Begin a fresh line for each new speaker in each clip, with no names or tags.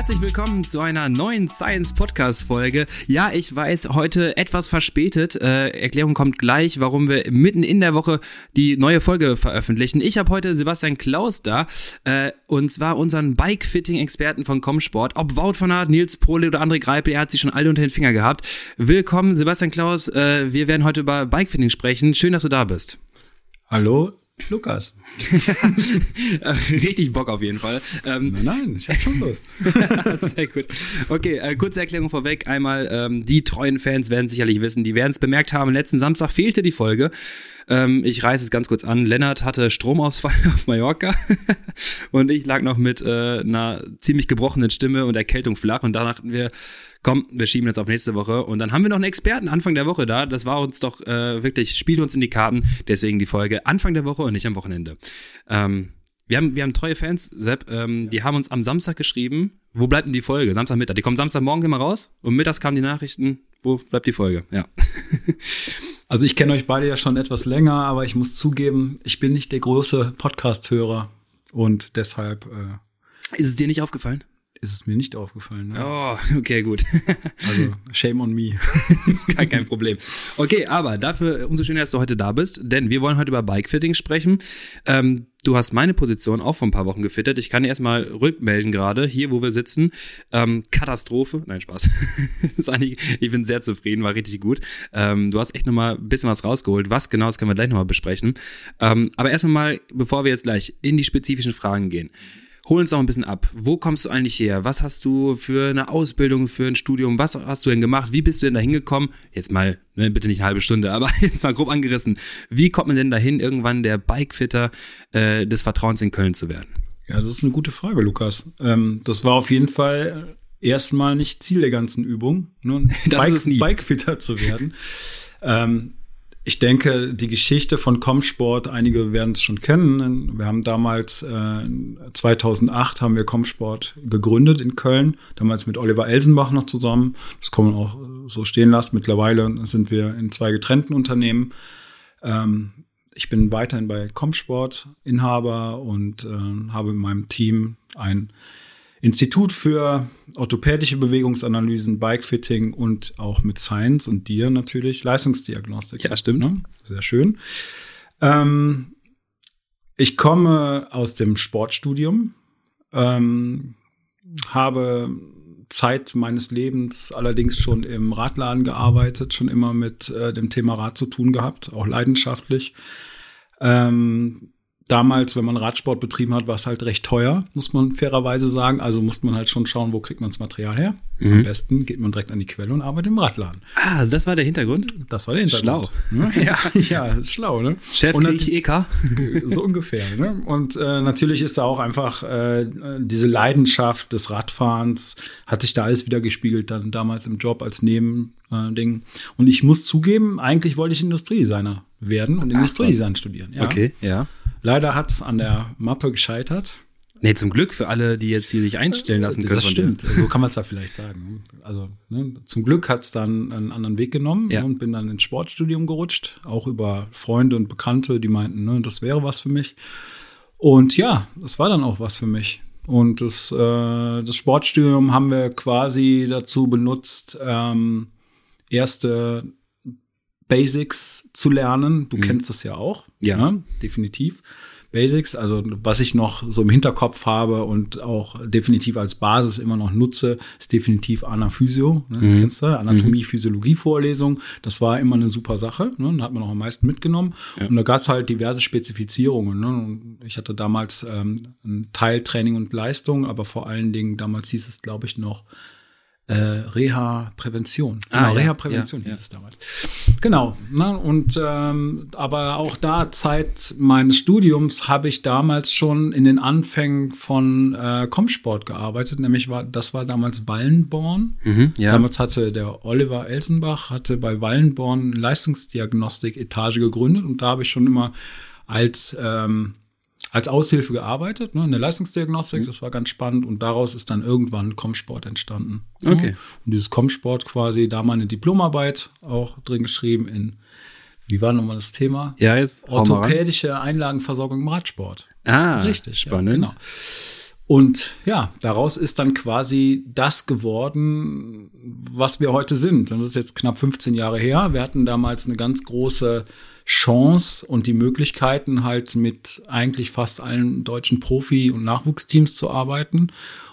Herzlich willkommen zu einer neuen Science Podcast Folge. Ja, ich weiß, heute etwas verspätet. Äh, Erklärung kommt gleich, warum wir mitten in der Woche die neue Folge veröffentlichen. Ich habe heute Sebastian Klaus da äh, und zwar unseren Bike-Fitting-Experten von Comsport. Ob Wout von Aert, Nils Pohle oder André Greipel, er hat sie schon alle unter den Finger gehabt. Willkommen, Sebastian Klaus. Äh, wir werden heute über Bike-Fitting sprechen. Schön, dass du da bist.
Hallo, Lukas.
Richtig Bock auf jeden Fall.
Ähm, nein, nein, ich habe schon Lust.
Sehr gut. Okay, äh, kurze Erklärung vorweg. Einmal, ähm, die treuen Fans werden sicherlich wissen, die werden es bemerkt haben, letzten Samstag fehlte die Folge. Ähm, ich reiße es ganz kurz an. Lennart hatte Stromausfall auf Mallorca und ich lag noch mit äh, einer ziemlich gebrochenen Stimme und Erkältung flach und da dachten wir, komm, wir schieben jetzt auf nächste Woche. Und dann haben wir noch einen Experten Anfang der Woche da. Das war uns doch äh, wirklich, spielt uns in die Karten. Deswegen die Folge Anfang der Woche und nicht am Wochenende. Ähm, wir haben, wir haben treue Fans, Sepp, ähm, die haben uns am Samstag geschrieben, wo bleibt denn die Folge? Samstagmittag. Die kommen Samstagmorgen immer raus und mittags kamen die Nachrichten, wo bleibt die Folge? Ja.
also ich kenne euch beide ja schon etwas länger, aber ich muss zugeben, ich bin nicht der große Podcast-Hörer und deshalb. Äh,
Ist es dir nicht aufgefallen?
Ist es mir nicht aufgefallen.
Ne? Oh, okay, gut.
also, shame on me.
ist gar kein Problem. Okay, aber dafür umso schöner, dass du heute da bist, denn wir wollen heute über Bikefitting sprechen. Ähm, du hast meine Position auch vor ein paar Wochen gefittet. Ich kann dir erstmal rückmelden gerade, hier, wo wir sitzen. Ähm, Katastrophe. Nein, Spaß. ich bin sehr zufrieden, war richtig gut. Ähm, du hast echt nochmal ein bisschen was rausgeholt. Was genau, das können wir gleich nochmal besprechen. Ähm, aber erstmal, bevor wir jetzt gleich in die spezifischen Fragen gehen. Hol uns noch ein bisschen ab. Wo kommst du eigentlich her? Was hast du für eine Ausbildung, für ein Studium? Was hast du denn gemacht? Wie bist du denn da hingekommen? Jetzt mal, ne, bitte nicht eine halbe Stunde, aber jetzt mal grob angerissen. Wie kommt man denn dahin, irgendwann der Bikefitter äh, des Vertrauens in Köln zu werden?
Ja, das ist eine gute Frage, Lukas. Ähm, das war auf jeden Fall erstmal nicht Ziel der ganzen Übung, nur ne? Bike, Bikefitter zu werden. ähm, ich denke, die Geschichte von Comsport, einige werden es schon kennen. Wir haben damals, äh, 2008 haben wir Comsport gegründet in Köln, damals mit Oliver Elsenbach noch zusammen. Das kann man auch so stehen lassen. Mittlerweile sind wir in zwei getrennten Unternehmen. Ähm, ich bin weiterhin bei Comsport Inhaber und äh, habe in meinem Team ein Institut für orthopädische Bewegungsanalysen, Bikefitting und auch mit Science und dir natürlich Leistungsdiagnostik.
Ja, stimmt. Ne?
Sehr schön. Ähm, ich komme aus dem Sportstudium, ähm, habe Zeit meines Lebens allerdings schon im Radladen gearbeitet, schon immer mit äh, dem Thema Rad zu tun gehabt, auch leidenschaftlich. Ähm, damals, wenn man Radsport betrieben hat, war es halt recht teuer, muss man fairerweise sagen. Also musste man halt schon schauen, wo kriegt man das Material her. Mhm. Am besten geht man direkt an die Quelle und arbeitet im Radladen.
Ah, das war der Hintergrund?
Das war der Hintergrund. Schlau. ja, ja, ist schlau, ne?
Chef und krieg EK.
So ungefähr, ne? Und äh, natürlich ist da auch einfach äh, diese Leidenschaft des Radfahrens, hat sich da alles wieder gespiegelt, dann damals im Job als Nebending. Äh, und ich muss zugeben, eigentlich wollte ich Industriedesigner werden und Industriedesign studieren.
Ja. Okay, ja.
Leider hat es an der Mappe gescheitert.
Nee, zum Glück für alle, die jetzt hier sich einstellen lassen können.
Das stimmt, so kann man es da vielleicht sagen. Also ne, zum Glück hat es dann einen anderen Weg genommen ja. und bin dann ins Sportstudium gerutscht, auch über Freunde und Bekannte, die meinten, ne, das wäre was für mich. Und ja, das war dann auch was für mich. Und das, äh, das Sportstudium haben wir quasi dazu benutzt, ähm, erste Basics zu lernen. Du mhm. kennst es ja auch.
Ja. Ne?
Definitiv. Basics, also was ich noch so im Hinterkopf habe und auch definitiv als Basis immer noch nutze, ist definitiv Anaphysio. Ne? Das mhm. kennst du, Anatomie, mhm. Physiologie Vorlesung. Das war immer eine super Sache. Ne? Da hat man auch am meisten mitgenommen. Ja. Und da gab es halt diverse Spezifizierungen. Ne? Ich hatte damals ähm, ein Teiltraining und Leistung, aber vor allen Dingen, damals hieß es, glaube ich, noch äh, Reha-Prävention.
Ah, genau,
ja, Reha-Prävention
ja,
hieß ja. es damals. Genau. Ne? Und ähm, aber auch da Zeit meines Studiums habe ich damals schon in den Anfängen von äh, Comsport gearbeitet. Nämlich war das war damals Wallenborn.
Mhm, ja.
Damals hatte der Oliver Elsenbach hatte bei Wallenborn Leistungsdiagnostik-Etage gegründet und da habe ich schon immer als ähm, als Aushilfe gearbeitet, ne, in der Leistungsdiagnostik, mhm. das war ganz spannend und daraus ist dann irgendwann Comsport entstanden.
Ne? Okay.
Und dieses Comsport quasi, da meine Diplomarbeit auch drin geschrieben in, wie war nochmal das Thema?
Ja, jetzt
Orthopädische Einlagenversorgung im Radsport.
Ah, richtig. Spannend. Ja, genau.
Und ja, daraus ist dann quasi das geworden, was wir heute sind. Das ist jetzt knapp 15 Jahre her. Wir hatten damals eine ganz große Chance und die Möglichkeiten, halt mit eigentlich fast allen deutschen Profi- und Nachwuchsteams zu arbeiten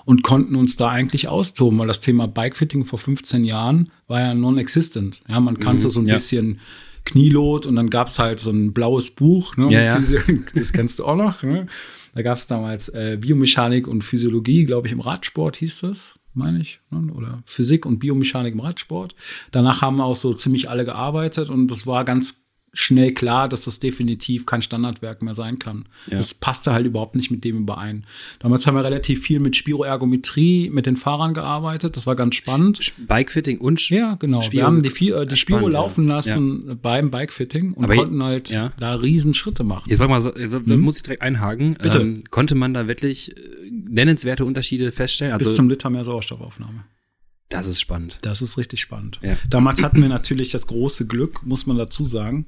und konnten uns da eigentlich austoben, weil das Thema Bikefitting vor 15 Jahren war ja non-existent. Ja, man kannte mhm, so ein ja. bisschen Knielot und dann gab's halt so ein blaues Buch, ne?
Ja, ja.
Das kennst du auch noch. Ne? Da gab es damals äh, Biomechanik und Physiologie, glaube ich, im Radsport hieß das, meine ich. Ne? Oder Physik und Biomechanik im Radsport. Danach haben auch so ziemlich alle gearbeitet und das war ganz schnell klar, dass das definitiv kein Standardwerk mehr sein kann. Ja. Das passte halt überhaupt nicht mit dem überein. Damals haben wir relativ viel mit Spiroergometrie mit den Fahrern gearbeitet. Das war ganz spannend.
Bikefitting und
Spiro Ja, genau. Spiro wir haben die, äh, die Spiro spannend, laufen lassen ja. beim Bikefitting und Aber konnten halt ja. da riesen Schritte machen.
Jetzt mal, hm? muss ich direkt einhaken. Bitte. Ähm, konnte man da wirklich äh, nennenswerte Unterschiede feststellen?
Also, Bis zum Liter mehr Sauerstoffaufnahme.
Das ist spannend.
Das ist richtig spannend. Ja. Damals hatten wir natürlich das große Glück, muss man dazu sagen,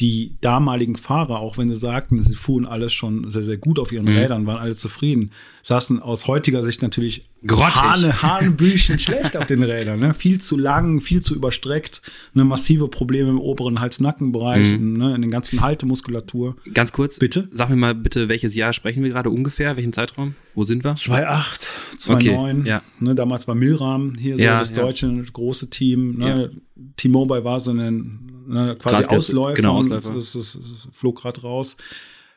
die damaligen Fahrer, auch wenn sie sagten, sie fuhren alles schon sehr, sehr gut auf ihren mhm. Rädern, waren alle zufrieden, saßen aus heutiger Sicht natürlich Hane, Hanebüchen schlecht auf den Rädern. Ne? Viel zu lang, viel zu überstreckt, ne? massive Probleme im oberen Hals-Nacken-Bereich, mhm. ne? in den ganzen Haltemuskulatur.
Ganz kurz, bitte. Sag mir mal bitte, welches Jahr sprechen wir gerade ungefähr? Welchen Zeitraum? Wo sind wir?
2008, 2009. Okay, ja. ne? Damals war Milram hier so ja, das deutsche ja. große Team. Ne? T-Mobile war so ein ne, quasi Grad Ausläufer.
Genau, Ausläufer.
Das, das, das flog gerade raus.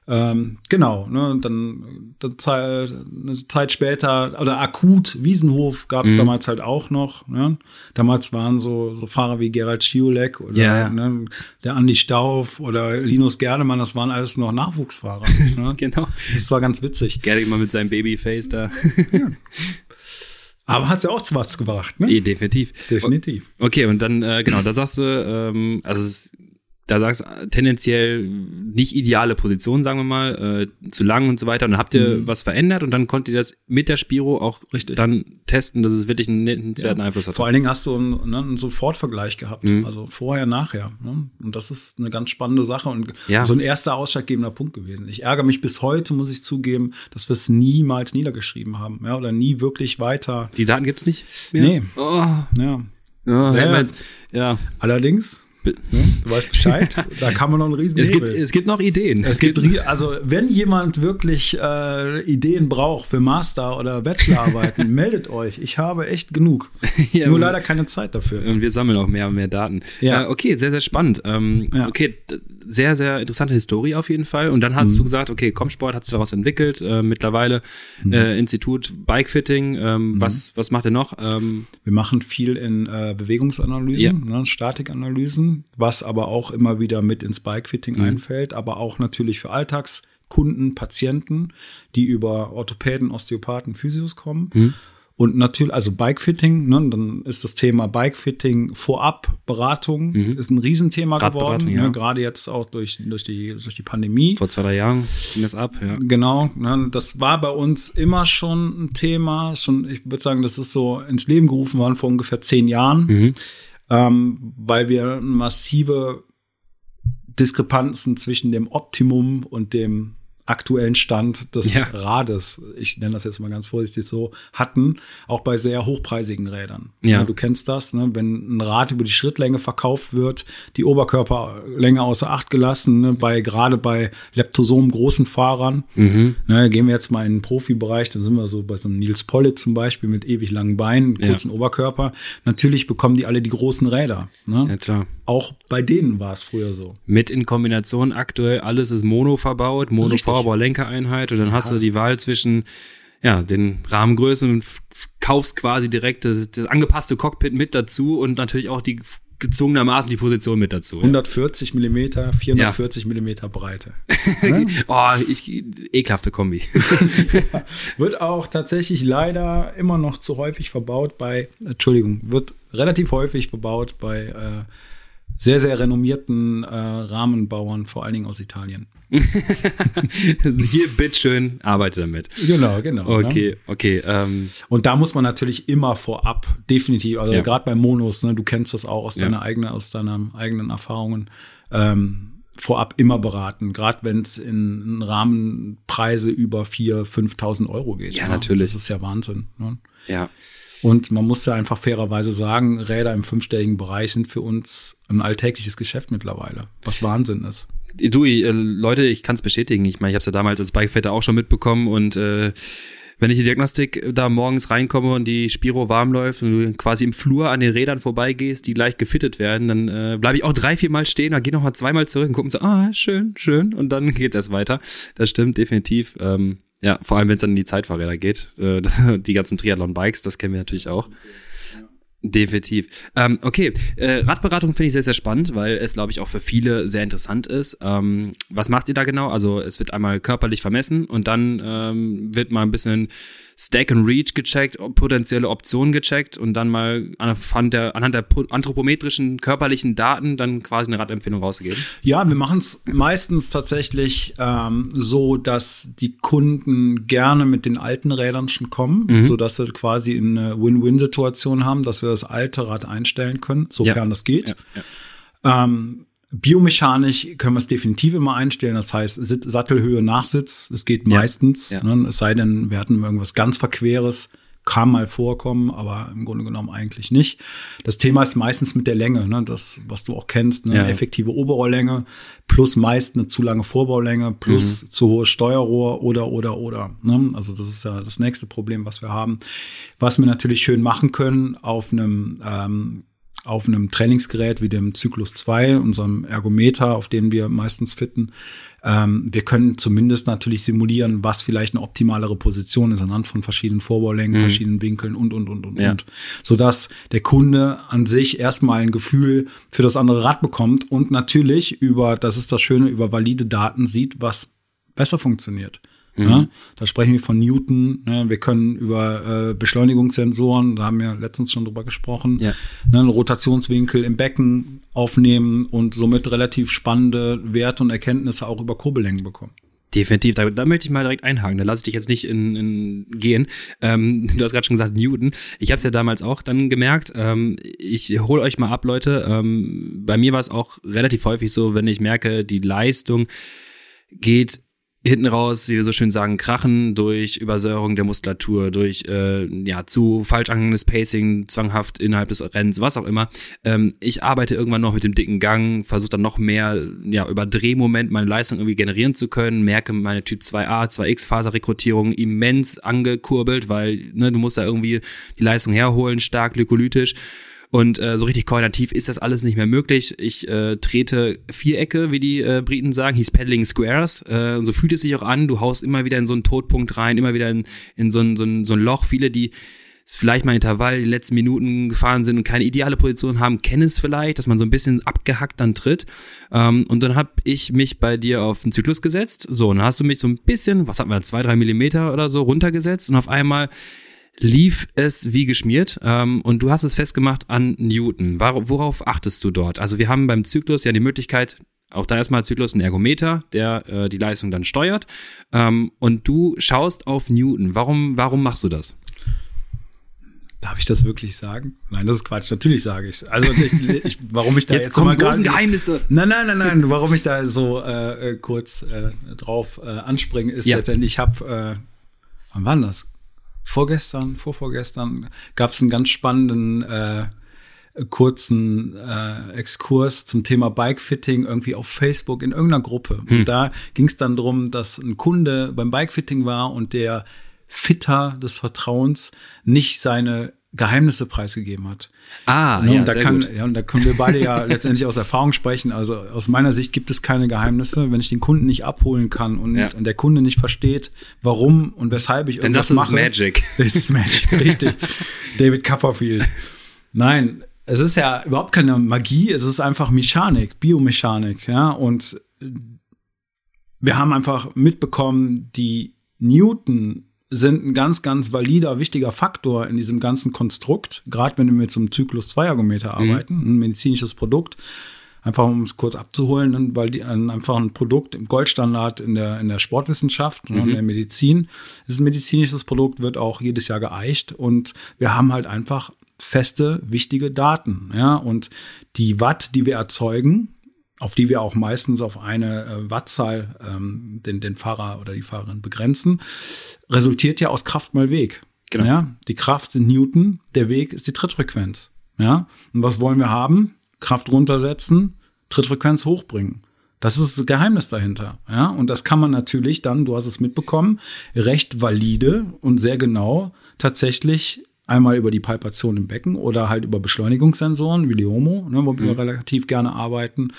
Ähm, genau, ne, dann, dann Zeit, eine Zeit später, oder akut, Wiesenhof gab es mhm. damals halt auch noch. Ne? Damals waren so, so Fahrer wie Gerald Schiolek oder ja. ne, der Andi Stauf oder Linus Gerdemann, das waren alles noch Nachwuchsfahrer.
ne? genau.
Das war ganz witzig.
Gerdemann mal mit seinem Babyface da.
ja. Aber hat's ja auch zu was gebracht, ne?
Ja, definitiv.
Definitiv.
Okay, und dann, äh, genau, da sagst du, ähm, also es da sagst du tendenziell nicht ideale Position, sagen wir mal, äh, zu lang und so weiter. Und dann habt ihr mhm. was verändert und dann konnt ihr das mit der Spiro auch Richtig. dann testen, dass es wirklich einen nennenswerten ja. Einfluss hat.
Vor allen Dingen hast du einen, ne, einen Sofortvergleich gehabt, mhm. also vorher, nachher. Ne? Und das ist eine ganz spannende Sache und ja. so ein erster ausschlaggebender Punkt gewesen. Ich ärgere mich bis heute, muss ich zugeben, dass wir es niemals niedergeschrieben haben, ja, oder nie wirklich weiter.
Die Daten gibt's nicht?
Mehr? Nee.
Oh.
Ja.
Ja, ja. Ja.
Allerdings Ne? Du weißt Bescheid, da kann man noch einen riesen
es gibt, es gibt noch Ideen.
Es, gibt, also wenn jemand wirklich äh, Ideen braucht für Master- oder Bachelorarbeiten, meldet euch. Ich habe echt genug. ja, Nur leider keine Zeit dafür.
Und wir sammeln auch mehr und mehr Daten. Ja. Äh, okay, sehr, sehr spannend. Ähm, ja. Okay, sehr, sehr interessante Historie auf jeden Fall. Und dann hast mhm. du gesagt, okay, Comsport hat sich daraus entwickelt. Äh, mittlerweile mhm. äh, Institut Bikefitting. Ähm, mhm. was, was macht ihr noch? Ähm,
Wir machen viel in äh, Bewegungsanalysen, ja. ne, Statikanalysen, was aber auch immer wieder mit ins Bikefitting mhm. einfällt, aber auch natürlich für Alltagskunden, Patienten, die über Orthopäden, Osteopathen, Physios kommen. Mhm. Und natürlich, also Bikefitting, ne, dann ist das Thema Bikefitting vorab Beratung mhm. ist ein Riesenthema geworden, ja. ne, gerade jetzt auch durch, durch, die, durch die Pandemie.
Vor zwei, drei Jahren ging das ab, ja.
Genau, ne, das war bei uns immer schon ein Thema, schon, ich würde sagen, das ist so ins Leben gerufen worden vor ungefähr zehn Jahren, mhm. Ähm, weil wir massive Diskrepanzen zwischen dem Optimum und dem aktuellen Stand des ja. Rades, ich nenne das jetzt mal ganz vorsichtig so, hatten, auch bei sehr hochpreisigen Rädern. Ja. ja du kennst das, ne? wenn ein Rad über die Schrittlänge verkauft wird, die Oberkörperlänge außer Acht gelassen, ne? bei gerade bei Leptosomen großen Fahrern. Mhm. Ne? Gehen wir jetzt mal in den Profibereich, dann sind wir so bei so einem Nils Pollitt zum Beispiel mit ewig langen Beinen, kurzen ja. Oberkörper. Natürlich bekommen die alle die großen Räder. Ne?
Ja, klar.
Auch bei denen war es früher so.
Mit in Kombination aktuell, alles ist Mono verbaut, Mono Lenkereinheit und dann ja. hast du die Wahl zwischen ja, den Rahmengrößen und kaufst quasi direkt das, das angepasste Cockpit mit dazu und natürlich auch die gezwungenermaßen die Position mit dazu.
140 Millimeter, 440 ja. Millimeter Breite.
Ne? oh, ich, ekelhafte Kombi.
ja. Wird auch tatsächlich leider immer noch zu häufig verbaut bei, Entschuldigung, wird relativ häufig verbaut bei äh, sehr, sehr renommierten äh, Rahmenbauern, vor allen Dingen aus Italien.
Hier, bitteschön, arbeite damit.
Genau, genau.
Ne? Okay, ne? okay. Ähm.
Und da muss man natürlich immer vorab, definitiv, also ja. gerade bei Monos, ne, du kennst das auch aus deiner ja. eigenen, aus deinen eigenen Erfahrungen. Ähm, vorab immer beraten, gerade wenn es in, Rahmenpreise über 4.000, 5.000 Euro geht.
Ja, ja, natürlich.
Das ist ja Wahnsinn. Ne?
Ja.
Und man muss ja einfach fairerweise sagen, Räder im fünfstelligen Bereich sind für uns ein alltägliches Geschäft mittlerweile, was Wahnsinn ist.
Du, äh, Leute, ich kann es bestätigen. Ich meine, ich habe es ja damals als Bikefitter auch schon mitbekommen und äh, wenn ich die Diagnostik da morgens reinkomme und die Spiro warm läuft und du quasi im Flur an den Rädern vorbeigehst, die gleich gefittet werden, dann äh, bleibe ich auch drei, vier Mal stehen, dann gehe noch mal zweimal zurück und gucke so, ah, schön, schön, und dann geht es weiter. Das stimmt definitiv. Ähm, ja, vor allem wenn es dann in die Zeitfahrräder geht. Äh, die ganzen Triathlon-Bikes, das kennen wir natürlich auch. Definitiv. Ähm, okay, äh, Radberatung finde ich sehr, sehr spannend, weil es, glaube ich, auch für viele sehr interessant ist. Ähm, was macht ihr da genau? Also es wird einmal körperlich vermessen und dann ähm, wird mal ein bisschen Stack and Reach gecheckt, potenzielle Optionen gecheckt und dann mal anhand der, anhand der anthropometrischen körperlichen Daten dann quasi eine Radempfehlung rausgegeben?
Ja, wir machen es meistens tatsächlich ähm, so, dass die Kunden gerne mit den alten Rädern schon kommen, mhm. sodass sie quasi eine Win-Win-Situation haben, dass wir das alte Rad einstellen können, sofern ja. das geht. Ja, ja. Ähm, Biomechanisch können wir es definitiv immer einstellen. Das heißt, Sattelhöhe, Nachsitz, es geht ja. meistens. Ja. Ne? Es sei denn, wir hatten irgendwas ganz Verqueres. Kann mal vorkommen, aber im Grunde genommen eigentlich nicht. Das Thema ist meistens mit der Länge, ne? das, was du auch kennst, eine ja. effektive Oberrohrlänge plus meist eine zu lange Vorbaulänge plus mhm. zu hohes Steuerrohr oder, oder, oder. Ne? Also das ist ja das nächste Problem, was wir haben. Was wir natürlich schön machen können auf einem ähm, auf einem Trainingsgerät wie dem Zyklus 2, unserem Ergometer, auf den wir meistens fitten. Ähm, wir können zumindest natürlich simulieren, was vielleicht eine optimalere Position ist anhand von verschiedenen Vorbaulängen, mhm. verschiedenen Winkeln und, und, und, und, ja. und. Sodass der Kunde an sich erstmal ein Gefühl für das andere Rad bekommt und natürlich über, das ist das Schöne, über valide Daten sieht, was besser funktioniert. Mhm. Ja, da sprechen wir von Newton. Ne? Wir können über äh, Beschleunigungssensoren, da haben wir letztens schon drüber gesprochen, ja. ne? einen Rotationswinkel im Becken aufnehmen und somit relativ spannende Werte und Erkenntnisse auch über Kurbellängen bekommen.
Definitiv, da, da möchte ich mal direkt einhaken. Da lasse ich dich jetzt nicht in, in gehen. Ähm, du hast gerade schon gesagt, Newton. Ich habe es ja damals auch dann gemerkt. Ähm, ich hole euch mal ab, Leute. Ähm, bei mir war es auch relativ häufig so, wenn ich merke, die Leistung geht hinten raus, wie wir so schön sagen, krachen durch Übersäuerung der Muskulatur, durch äh, ja zu falsch angehendes Pacing, zwanghaft innerhalb des Rennens, was auch immer. Ähm, ich arbeite irgendwann noch mit dem dicken Gang, versuche dann noch mehr ja über Drehmoment meine Leistung irgendwie generieren zu können, merke meine Typ 2a, 2x Faserrekrutierung immens angekurbelt, weil ne, du musst da irgendwie die Leistung herholen, stark glykolytisch. Und äh, so richtig koordinativ ist das alles nicht mehr möglich. Ich äh, trete Vierecke, wie die äh, Briten sagen. He's peddling squares. Äh, und so fühlt es sich auch an. Du haust immer wieder in so einen Todpunkt rein, immer wieder in, in so, ein, so, ein, so ein Loch. Viele, die vielleicht mal Intervall die letzten Minuten gefahren sind und keine ideale Position haben, kennen es vielleicht, dass man so ein bisschen abgehackt dann tritt. Ähm, und dann habe ich mich bei dir auf den Zyklus gesetzt. So, und dann hast du mich so ein bisschen, was hatten wir, zwei, drei Millimeter oder so runtergesetzt und auf einmal lief es wie geschmiert ähm, und du hast es festgemacht an Newton. Worauf achtest du dort? Also wir haben beim Zyklus ja die Möglichkeit, auch da erstmal Zyklus ein Ergometer, der äh, die Leistung dann steuert ähm, und du schaust auf Newton. Warum, warum machst du das?
Darf ich das wirklich sagen? Nein, das ist Quatsch. Natürlich sage ich es. Also ich, ich, warum ich da
jetzt, jetzt kommen großen Geheimnisse.
Nein, nein, nein, nein. Warum ich da so äh, kurz äh, drauf äh, anspringe, ist ja. letztendlich, ich habe, äh, wann war das? Vorgestern, vorvorgestern gab es einen ganz spannenden äh, kurzen äh, Exkurs zum Thema Bikefitting irgendwie auf Facebook in irgendeiner Gruppe. Hm. Und da ging es dann drum, dass ein Kunde beim Bikefitting war und der Fitter des Vertrauens nicht seine Geheimnisse preisgegeben hat.
Ah,
ne, ja, da sehr kann, gut. ja, und da können wir beide ja letztendlich aus Erfahrung sprechen. Also aus meiner Sicht gibt es keine Geheimnisse. Wenn ich den Kunden nicht abholen kann und, ja. und der Kunde nicht versteht, warum und weshalb ich
irgendwas Dann mache.
Dann
ist Magic.
Das ist Magic, richtig. David Copperfield. Nein, es ist ja überhaupt keine Magie, es ist einfach Mechanik, Biomechanik, ja, und wir haben einfach mitbekommen, die Newton sind ein ganz, ganz valider, wichtiger Faktor in diesem ganzen Konstrukt, gerade wenn wir mit so einem Zyklus-2-Ergometer mhm. arbeiten, mhm. ein medizinisches Produkt. Einfach um es kurz abzuholen, weil die einfach ein Produkt im Goldstandard in der, in der Sportwissenschaft mhm. und in der Medizin. Ist ein medizinisches Produkt, wird auch jedes Jahr geeicht und wir haben halt einfach feste, wichtige Daten. Ja, und die Watt, die wir erzeugen, auf die wir auch meistens auf eine äh, Wattzahl ähm, den, den Fahrer oder die Fahrerin begrenzen, resultiert ja aus Kraft mal Weg. Genau. Ja, die Kraft sind Newton, der Weg ist die Trittfrequenz. Ja, und was wollen wir haben? Kraft runtersetzen, Trittfrequenz hochbringen. Das ist das Geheimnis dahinter. Ja, und das kann man natürlich dann, du hast es mitbekommen, recht valide und sehr genau tatsächlich einmal über die Palpation im Becken oder halt über Beschleunigungssensoren wie Liomo, ne, wo wir mhm. relativ gerne arbeiten,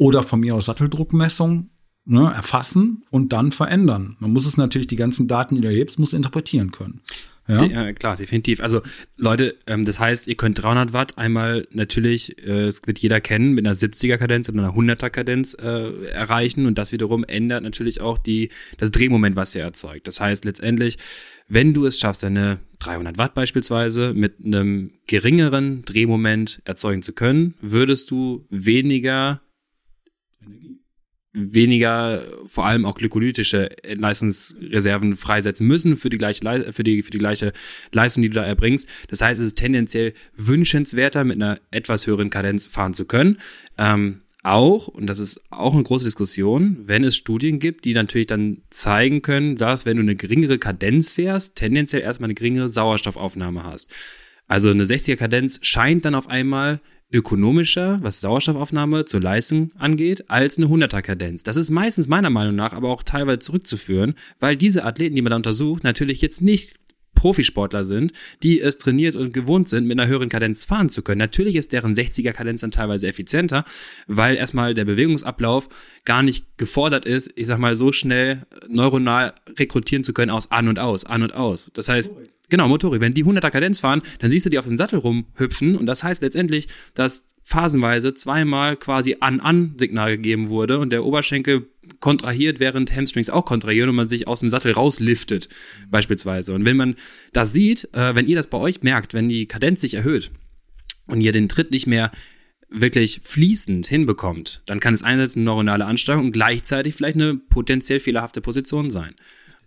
oder von mir aus Satteldruckmessung ne, erfassen und dann verändern. Man muss es natürlich, die ganzen Daten, die du erhebst, muss interpretieren können.
Ja? De ja, klar, definitiv. Also Leute, ähm, das heißt, ihr könnt 300 Watt einmal natürlich, äh, es wird jeder kennen, mit einer 70er Kadenz und einer 100er Kadenz äh, erreichen und das wiederum ändert natürlich auch die, das Drehmoment, was ihr erzeugt. Das heißt letztendlich, wenn du es schaffst, eine 300 Watt beispielsweise mit einem geringeren Drehmoment erzeugen zu können, würdest du weniger weniger, vor allem auch glykolytische Leistungsreserven freisetzen müssen für die gleiche, für die, für die gleiche Leistung, die du da erbringst. Das heißt, es ist tendenziell wünschenswerter, mit einer etwas höheren Kadenz fahren zu können. Ähm, auch, und das ist auch eine große Diskussion, wenn es Studien gibt, die natürlich dann zeigen können, dass wenn du eine geringere Kadenz fährst, tendenziell erstmal eine geringere Sauerstoffaufnahme hast. Also eine 60er Kadenz scheint dann auf einmal ökonomischer, was Sauerstoffaufnahme zur Leistung angeht, als eine 100er Kadenz. Das ist meistens meiner Meinung nach aber auch teilweise zurückzuführen, weil diese Athleten, die man da untersucht, natürlich jetzt nicht Profisportler sind, die es trainiert und gewohnt sind, mit einer höheren Kadenz fahren zu können. Natürlich ist deren 60er Kadenz dann teilweise effizienter, weil erstmal der Bewegungsablauf gar nicht gefordert ist, ich sag mal, so schnell neuronal rekrutieren zu können aus an und aus, an und aus. Das heißt, Genau, Motorik. Wenn die 100er Kadenz fahren, dann siehst du die auf dem Sattel rumhüpfen und das heißt letztendlich, dass phasenweise zweimal quasi An-An-Signal gegeben wurde und der Oberschenkel kontrahiert, während Hamstrings auch kontrahieren und man sich aus dem Sattel rausliftet, mhm. beispielsweise. Und wenn man das sieht, äh, wenn ihr das bei euch merkt, wenn die Kadenz sich erhöht und ihr den Tritt nicht mehr wirklich fließend hinbekommt, dann kann es einerseits eine neuronale Ansteuerung und gleichzeitig vielleicht eine potenziell fehlerhafte Position sein.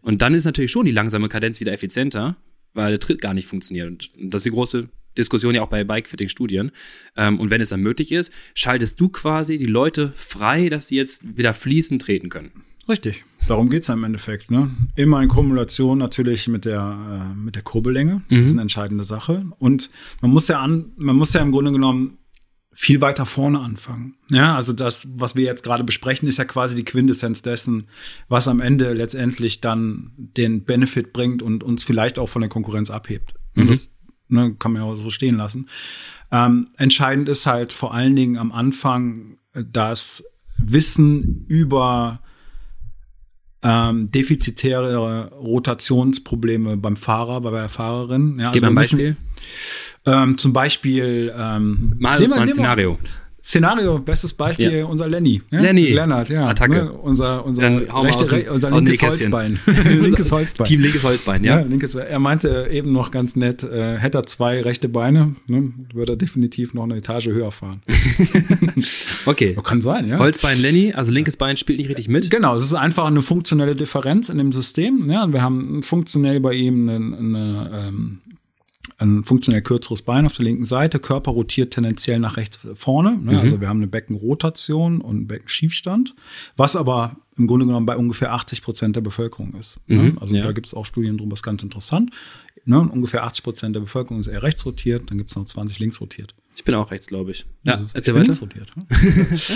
Und dann ist natürlich schon die langsame Kadenz wieder effizienter, weil der Tritt gar nicht funktioniert. Und das ist die große Diskussion ja auch bei Bikefitting-Studien. Ähm, und wenn es dann möglich ist, schaltest du quasi die Leute frei, dass sie jetzt wieder fließend treten können.
Richtig. Darum geht's ja im Endeffekt. Ne? Immer in Kumulation natürlich mit der, äh, mit der Kurbellänge. Das mhm. ist eine entscheidende Sache. Und man muss ja an, man muss ja im Grunde genommen viel weiter vorne anfangen. Ja, also das, was wir jetzt gerade besprechen, ist ja quasi die Quintessenz dessen, was am Ende letztendlich dann den Benefit bringt und uns vielleicht auch von der Konkurrenz abhebt. Mhm. Das ne, kann man ja auch so stehen lassen. Ähm, entscheidend ist halt vor allen Dingen am Anfang das Wissen über ähm, defizitäre Rotationsprobleme beim Fahrer, bei der Fahrerin.
Ja, Gib also ein Beispiel.
Ähm, zum Beispiel ähm,
mal uns mal ein Szenario.
Szenario, bestes Beispiel, ja. unser Lenny.
Ja? Lenny.
Lennart, ja.
Attacke.
Ne? Unser, unser, rechte, dem, unser linkes Holzbein.
linkes Holzbein. Team linkes Holzbein, ja. ja
linkes, er meinte eben noch ganz nett, äh, hätte er zwei rechte Beine, ne, würde er definitiv noch eine Etage höher fahren.
okay.
Kann sein, ja.
Holzbein Lenny, also linkes Bein spielt nicht richtig mit.
Genau, es ist einfach eine funktionelle Differenz in dem System. Ja, wir haben funktionell bei ihm eine, eine ähm, ein funktionell kürzeres Bein auf der linken Seite. Körper rotiert tendenziell nach rechts vorne. Ne? Mhm. Also wir haben eine Beckenrotation und einen Beckenschiefstand, was aber im Grunde genommen bei ungefähr 80 Prozent der Bevölkerung ist. Ne? Mhm, ne? Also ja. da gibt es auch Studien drum, was ganz interessant. Ne? Ungefähr 80 Prozent der Bevölkerung ist eher rechts rotiert, dann gibt es noch 20 links rotiert.
Ich bin auch rechts, glaube ich.
Ja, also erzähl weiter. Links rotiert. Ne? ja.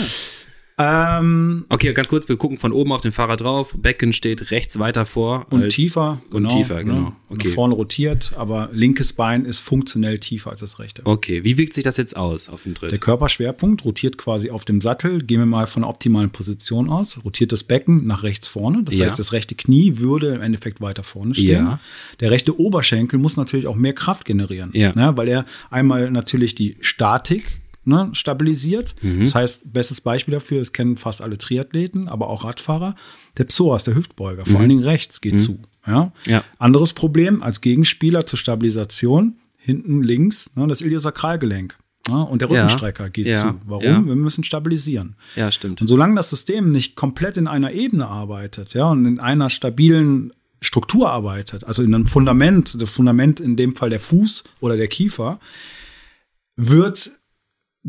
Ähm, okay, ganz kurz, wir gucken von oben auf den Fahrer drauf. Becken steht rechts weiter vor.
Und tiefer.
Und genau, tiefer, genau. Ne?
Okay. Vorne rotiert, aber linkes Bein ist funktionell tiefer als das rechte.
Okay, wie wirkt sich das jetzt aus auf dem Tritt?
Der Körperschwerpunkt rotiert quasi auf dem Sattel. Gehen wir mal von der optimalen Position aus. Rotiert das Becken nach rechts vorne. Das ja. heißt, das rechte Knie würde im Endeffekt weiter vorne stehen. Ja. Der rechte Oberschenkel muss natürlich auch mehr Kraft generieren. Ja. Ne? Weil er einmal natürlich die Statik ne, stabilisiert. Mhm. Das heißt, bestes Beispiel dafür, es kennen fast alle Triathleten, aber auch Radfahrer, der Psoas, der Hüftbeuger, vor mhm. allen Dingen rechts geht mhm. zu. Ja? ja? Anderes Problem als Gegenspieler zur Stabilisation, hinten links, ne, das Iliosakralgelenk. Ja, und der Rückenstrecker ja, geht ja, zu. Warum? Wir müssen stabilisieren.
Ja, stimmt.
Und solange das System nicht komplett in einer Ebene arbeitet, ja, und in einer stabilen Struktur arbeitet, also in einem Fundament, das Fundament in dem Fall der Fuß oder der Kiefer, wird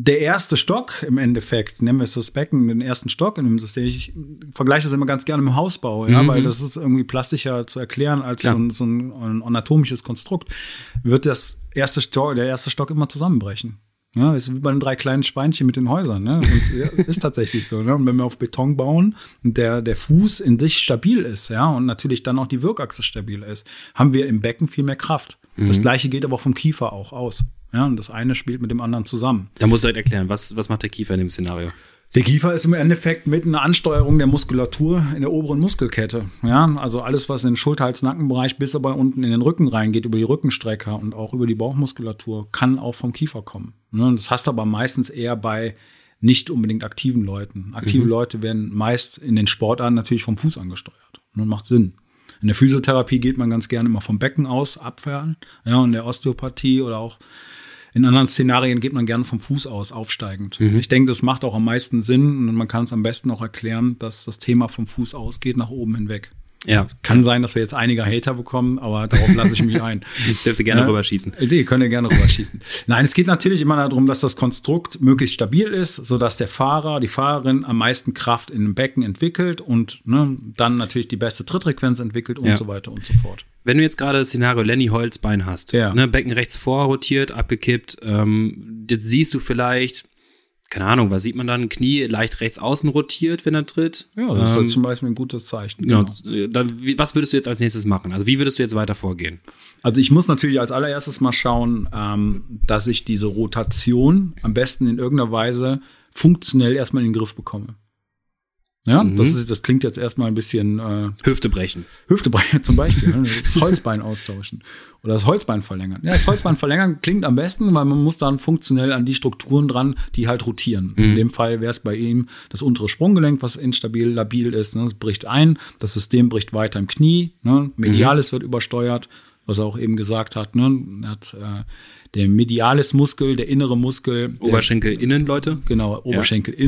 der erste Stock im Endeffekt, nennen wir es das Becken, den ersten Stock in dem System. Ich vergleiche das immer ganz gerne mit dem Hausbau, ja, mhm. weil das ist irgendwie plastischer zu erklären als so ein, so ein, anatomisches Konstrukt. Wird das erste Stock, der erste Stock immer zusammenbrechen. Ja, ist wie bei den drei kleinen Schweinchen mit den Häusern, ne? Und ja, ist tatsächlich so, ne? Und wenn wir auf Beton bauen und der, der Fuß in sich stabil ist, ja, und natürlich dann auch die Wirkachse stabil ist, haben wir im Becken viel mehr Kraft. Mhm. Das gleiche geht aber vom Kiefer auch aus. Ja, und das eine spielt mit dem anderen zusammen.
Da musst du halt erklären, was, was macht der Kiefer in dem Szenario?
Der Kiefer ist im Endeffekt mit einer Ansteuerung der Muskulatur in der oberen Muskelkette. Ja, also alles, was in den Schulter-Hals-Nackenbereich bis aber unten in den Rücken reingeht, über die Rückenstrecker und auch über die Bauchmuskulatur, kann auch vom Kiefer kommen. Und das hast du aber meistens eher bei nicht unbedingt aktiven Leuten. Aktive mhm. Leute werden meist in den Sportarten natürlich vom Fuß angesteuert. Und macht Sinn. In der Physiotherapie geht man ganz gerne immer vom Becken aus, abfern. Ja, und der Osteopathie oder auch in anderen Szenarien geht man gerne vom Fuß aus, aufsteigend. Mhm. Ich denke, das macht auch am meisten Sinn und man kann es am besten auch erklären, dass das Thema vom Fuß ausgeht nach oben hinweg. Ja. Kann sein, dass wir jetzt einige Hater bekommen, aber darauf lasse ich mich ein.
ich dürfte gerne ja? rüberschießen.
Nee, könnt ihr gerne rüberschießen. Nein, es geht natürlich immer darum, dass das Konstrukt möglichst stabil ist, sodass der Fahrer, die Fahrerin am meisten Kraft in dem Becken entwickelt und ne, dann natürlich die beste Trittfrequenz entwickelt und ja. so weiter und so fort.
Wenn du jetzt gerade das Szenario Lenny Holzbein hast, ja. ne, Becken rechts vor rotiert, abgekippt, ähm, jetzt siehst du vielleicht, keine Ahnung, was sieht man dann? Knie leicht rechts außen rotiert, wenn er tritt.
Ja, das ähm, ist zum Beispiel ein gutes Zeichen.
Genau. genau. Dann, was würdest du jetzt als nächstes machen? Also wie würdest du jetzt weiter vorgehen?
Also ich muss natürlich als allererstes mal schauen, ähm, dass ich diese Rotation am besten in irgendeiner Weise funktionell erstmal in den Griff bekomme. Ja, mhm. das, ist, das klingt jetzt erstmal ein bisschen
äh, Hüfte brechen.
Hüfte brechen zum Beispiel. Ne? Das Holzbein austauschen. Oder das Holzbein verlängern. Ja, das Holzbein verlängern klingt am besten, weil man muss dann funktionell an die Strukturen dran, die halt rotieren. Mhm. In dem Fall wäre es bei ihm das untere Sprunggelenk, was instabil, labil ist. Ne? Es bricht ein, das System bricht weiter im Knie, ne? Mediales mhm. wird übersteuert, was er auch eben gesagt hat. Ne? Er hat äh, der Medialis Muskel, der innere Muskel.
Oberschenkel der, innen, Leute.
Genau, Oberschenkel ja.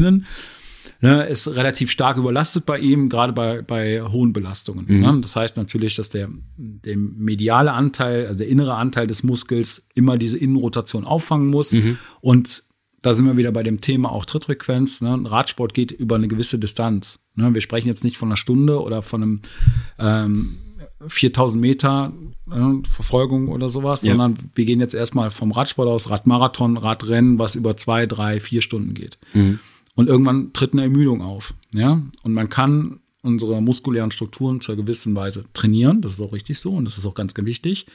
Ne, ist relativ stark überlastet bei ihm, gerade bei, bei hohen Belastungen. Mhm. Ne? Das heißt natürlich, dass der, der mediale Anteil, also der innere Anteil des Muskels immer diese Innenrotation auffangen muss. Mhm. Und da sind wir wieder bei dem Thema auch Trittfrequenz. Ne? Radsport geht über eine gewisse Distanz. Ne? Wir sprechen jetzt nicht von einer Stunde oder von einem ähm, 4000 Meter äh, Verfolgung oder sowas, ja. sondern wir gehen jetzt erstmal vom Radsport aus, Radmarathon, Radrennen, was über zwei, drei, vier Stunden geht. Mhm. Und irgendwann tritt eine Ermüdung auf. Ja? Und man kann unsere muskulären Strukturen zur gewissen Weise trainieren. Das ist auch richtig so und das ist auch ganz, ganz wichtig.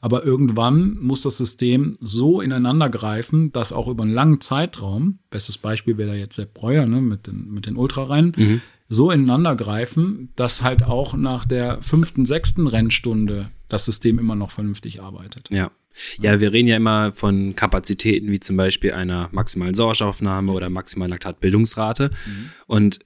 Aber irgendwann muss das System so ineinander greifen, dass auch über einen langen Zeitraum, bestes Beispiel wäre da jetzt der Breuer ne, mit den, mit den Ultrarennen, mhm. so ineinander greifen, dass halt auch nach der fünften, sechsten Rennstunde das System immer noch vernünftig arbeitet.
Ja. Ja, wir reden ja immer von Kapazitäten wie zum Beispiel einer maximalen Sauerstoffaufnahme oder maximalen Laktatbildungsrate. Mhm. Und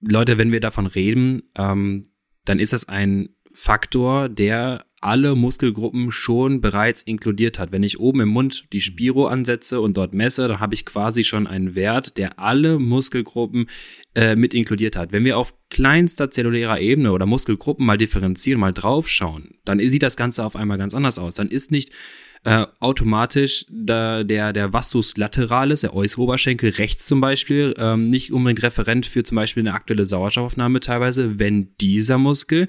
Leute, wenn wir davon reden, ähm, dann ist das ein Faktor, der alle Muskelgruppen schon bereits inkludiert hat. Wenn ich oben im Mund die Spiro ansetze und dort messe, dann habe ich quasi schon einen Wert, der alle Muskelgruppen äh, mit inkludiert hat. Wenn wir auf kleinster zellulärer Ebene oder Muskelgruppen mal differenzieren, mal draufschauen, dann sieht das Ganze auf einmal ganz anders aus. Dann ist nicht äh, automatisch da, der, der Vastus lateralis, der äußere Oberschenkel rechts zum Beispiel, ähm, nicht unbedingt Referent für zum Beispiel eine aktuelle Sauerstoffaufnahme teilweise, wenn dieser Muskel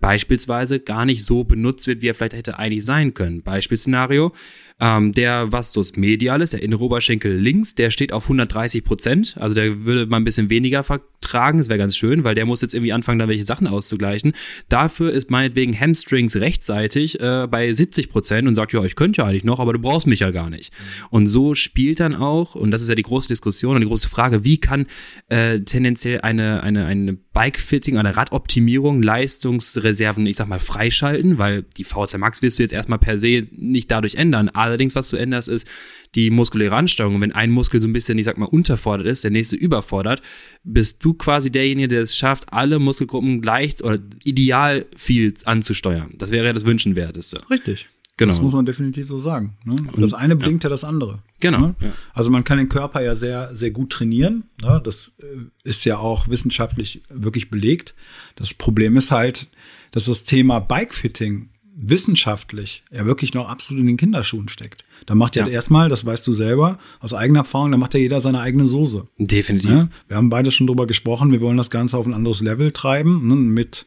beispielsweise gar nicht so benutzt wird, wie er vielleicht hätte eigentlich sein können. Beispielszenario, ähm, der Vastus medialis, der innere Oberschenkel links, der steht auf 130 Prozent. Also der würde mal ein bisschen weniger vertragen. Das wäre ganz schön, weil der muss jetzt irgendwie anfangen, da welche Sachen auszugleichen. Dafür ist meinetwegen Hamstrings rechtzeitig äh, bei 70 Prozent und sagt, ja, ich könnte ja eigentlich noch, aber du brauchst mich ja gar nicht. Und so spielt dann auch, und das ist ja die große Diskussion und die große Frage, wie kann äh, tendenziell eine, eine, eine Bike-Fitting, eine Radoptimierung Leistungsreserven, ich sag mal, freischalten, weil die VZ Max wirst du jetzt erstmal per se nicht dadurch ändern. Allerdings, was du änderst, ist die muskuläre Ansteuerung. wenn ein Muskel so ein bisschen, ich sag mal, unterfordert ist, der nächste überfordert, bist du quasi derjenige, der es schafft, alle Muskelgruppen gleich oder ideal viel anzusteuern. Das wäre ja das Wünschenwerteste.
Richtig. Genau. Das muss man definitiv so sagen. Ne? Und das eine bedingt ja. ja das andere. Genau. Ne? Ja. Also man kann den Körper ja sehr, sehr gut trainieren. Ne? Das äh, ist ja auch wissenschaftlich wirklich belegt. Das Problem ist halt, dass das Thema Bikefitting wissenschaftlich ja wirklich noch absolut in den Kinderschuhen steckt. Da macht ja, ja erstmal, das weißt du selber aus eigener Erfahrung, da macht ja jeder seine eigene Soße.
Definitiv.
Ja? Wir haben beide schon drüber gesprochen, wir wollen das Ganze auf ein anderes Level treiben, ne, mit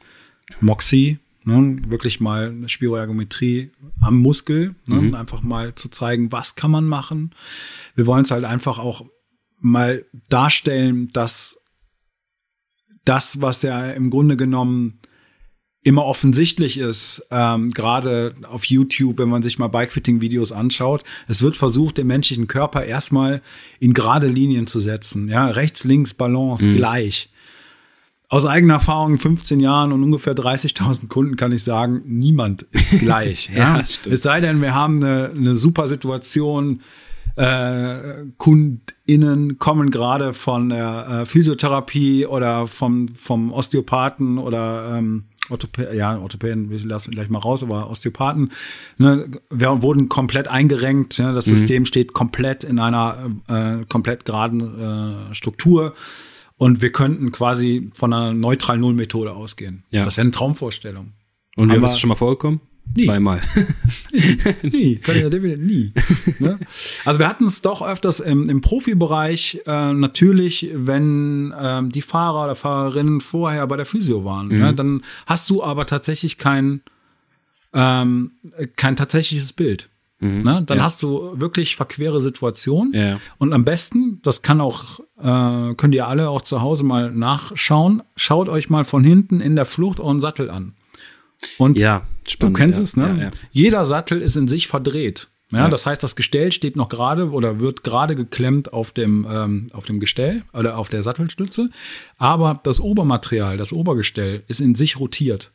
Moxie, ne, wirklich mal eine Spiroergometrie am Muskel, ne, mhm. einfach mal zu zeigen, was kann man machen. Wir wollen es halt einfach auch mal darstellen, dass das, was ja im Grunde genommen immer offensichtlich ist, ähm, gerade auf YouTube, wenn man sich mal Bikefitting-Videos anschaut. Es wird versucht, den menschlichen Körper erstmal in gerade Linien zu setzen. Ja, rechts, links, Balance, mhm. gleich. Aus eigener Erfahrung, 15 Jahren und ungefähr 30.000 Kunden kann ich sagen, niemand ist gleich. ja, ja es sei denn, wir haben eine, eine super Situation, äh, KundInnen kommen gerade von der äh, Physiotherapie oder vom, vom Osteopathen oder ähm, Orthopä ja, Orthopäden, wir lassen gleich mal raus, aber Osteopathen, ne, wir wurden komplett eingerenkt. Ja, das mhm. System steht komplett in einer äh, komplett geraden äh, Struktur. Und wir könnten quasi von einer neutral Null-Methode ausgehen. Ja. Das wäre eine Traumvorstellung.
Und wie ist es schon mal vorgekommen? Nie. Zweimal.
nie, kann ja definitiv nie. Ne? Also wir hatten es doch öfters im, im Profibereich, äh, natürlich, wenn ähm, die Fahrer oder Fahrerinnen vorher bei der Physio waren. Ne? Mhm. Ne? Dann hast du aber tatsächlich kein, ähm, kein tatsächliches Bild. Mhm. Ne? Dann ja. hast du wirklich verquere Situationen. Ja. Und am besten, das kann auch, äh, könnt ihr alle auch zu Hause mal nachschauen, schaut euch mal von hinten in der Flucht euren Sattel an. Und ja, spannend, du kennst ja. es, ne? Ja, Jeder Sattel ist in sich verdreht. Ja, das heißt, das Gestell steht noch gerade oder wird gerade geklemmt auf dem, ähm, auf dem Gestell oder auf der Sattelstütze. Aber das Obermaterial, das Obergestell, ist in sich rotiert.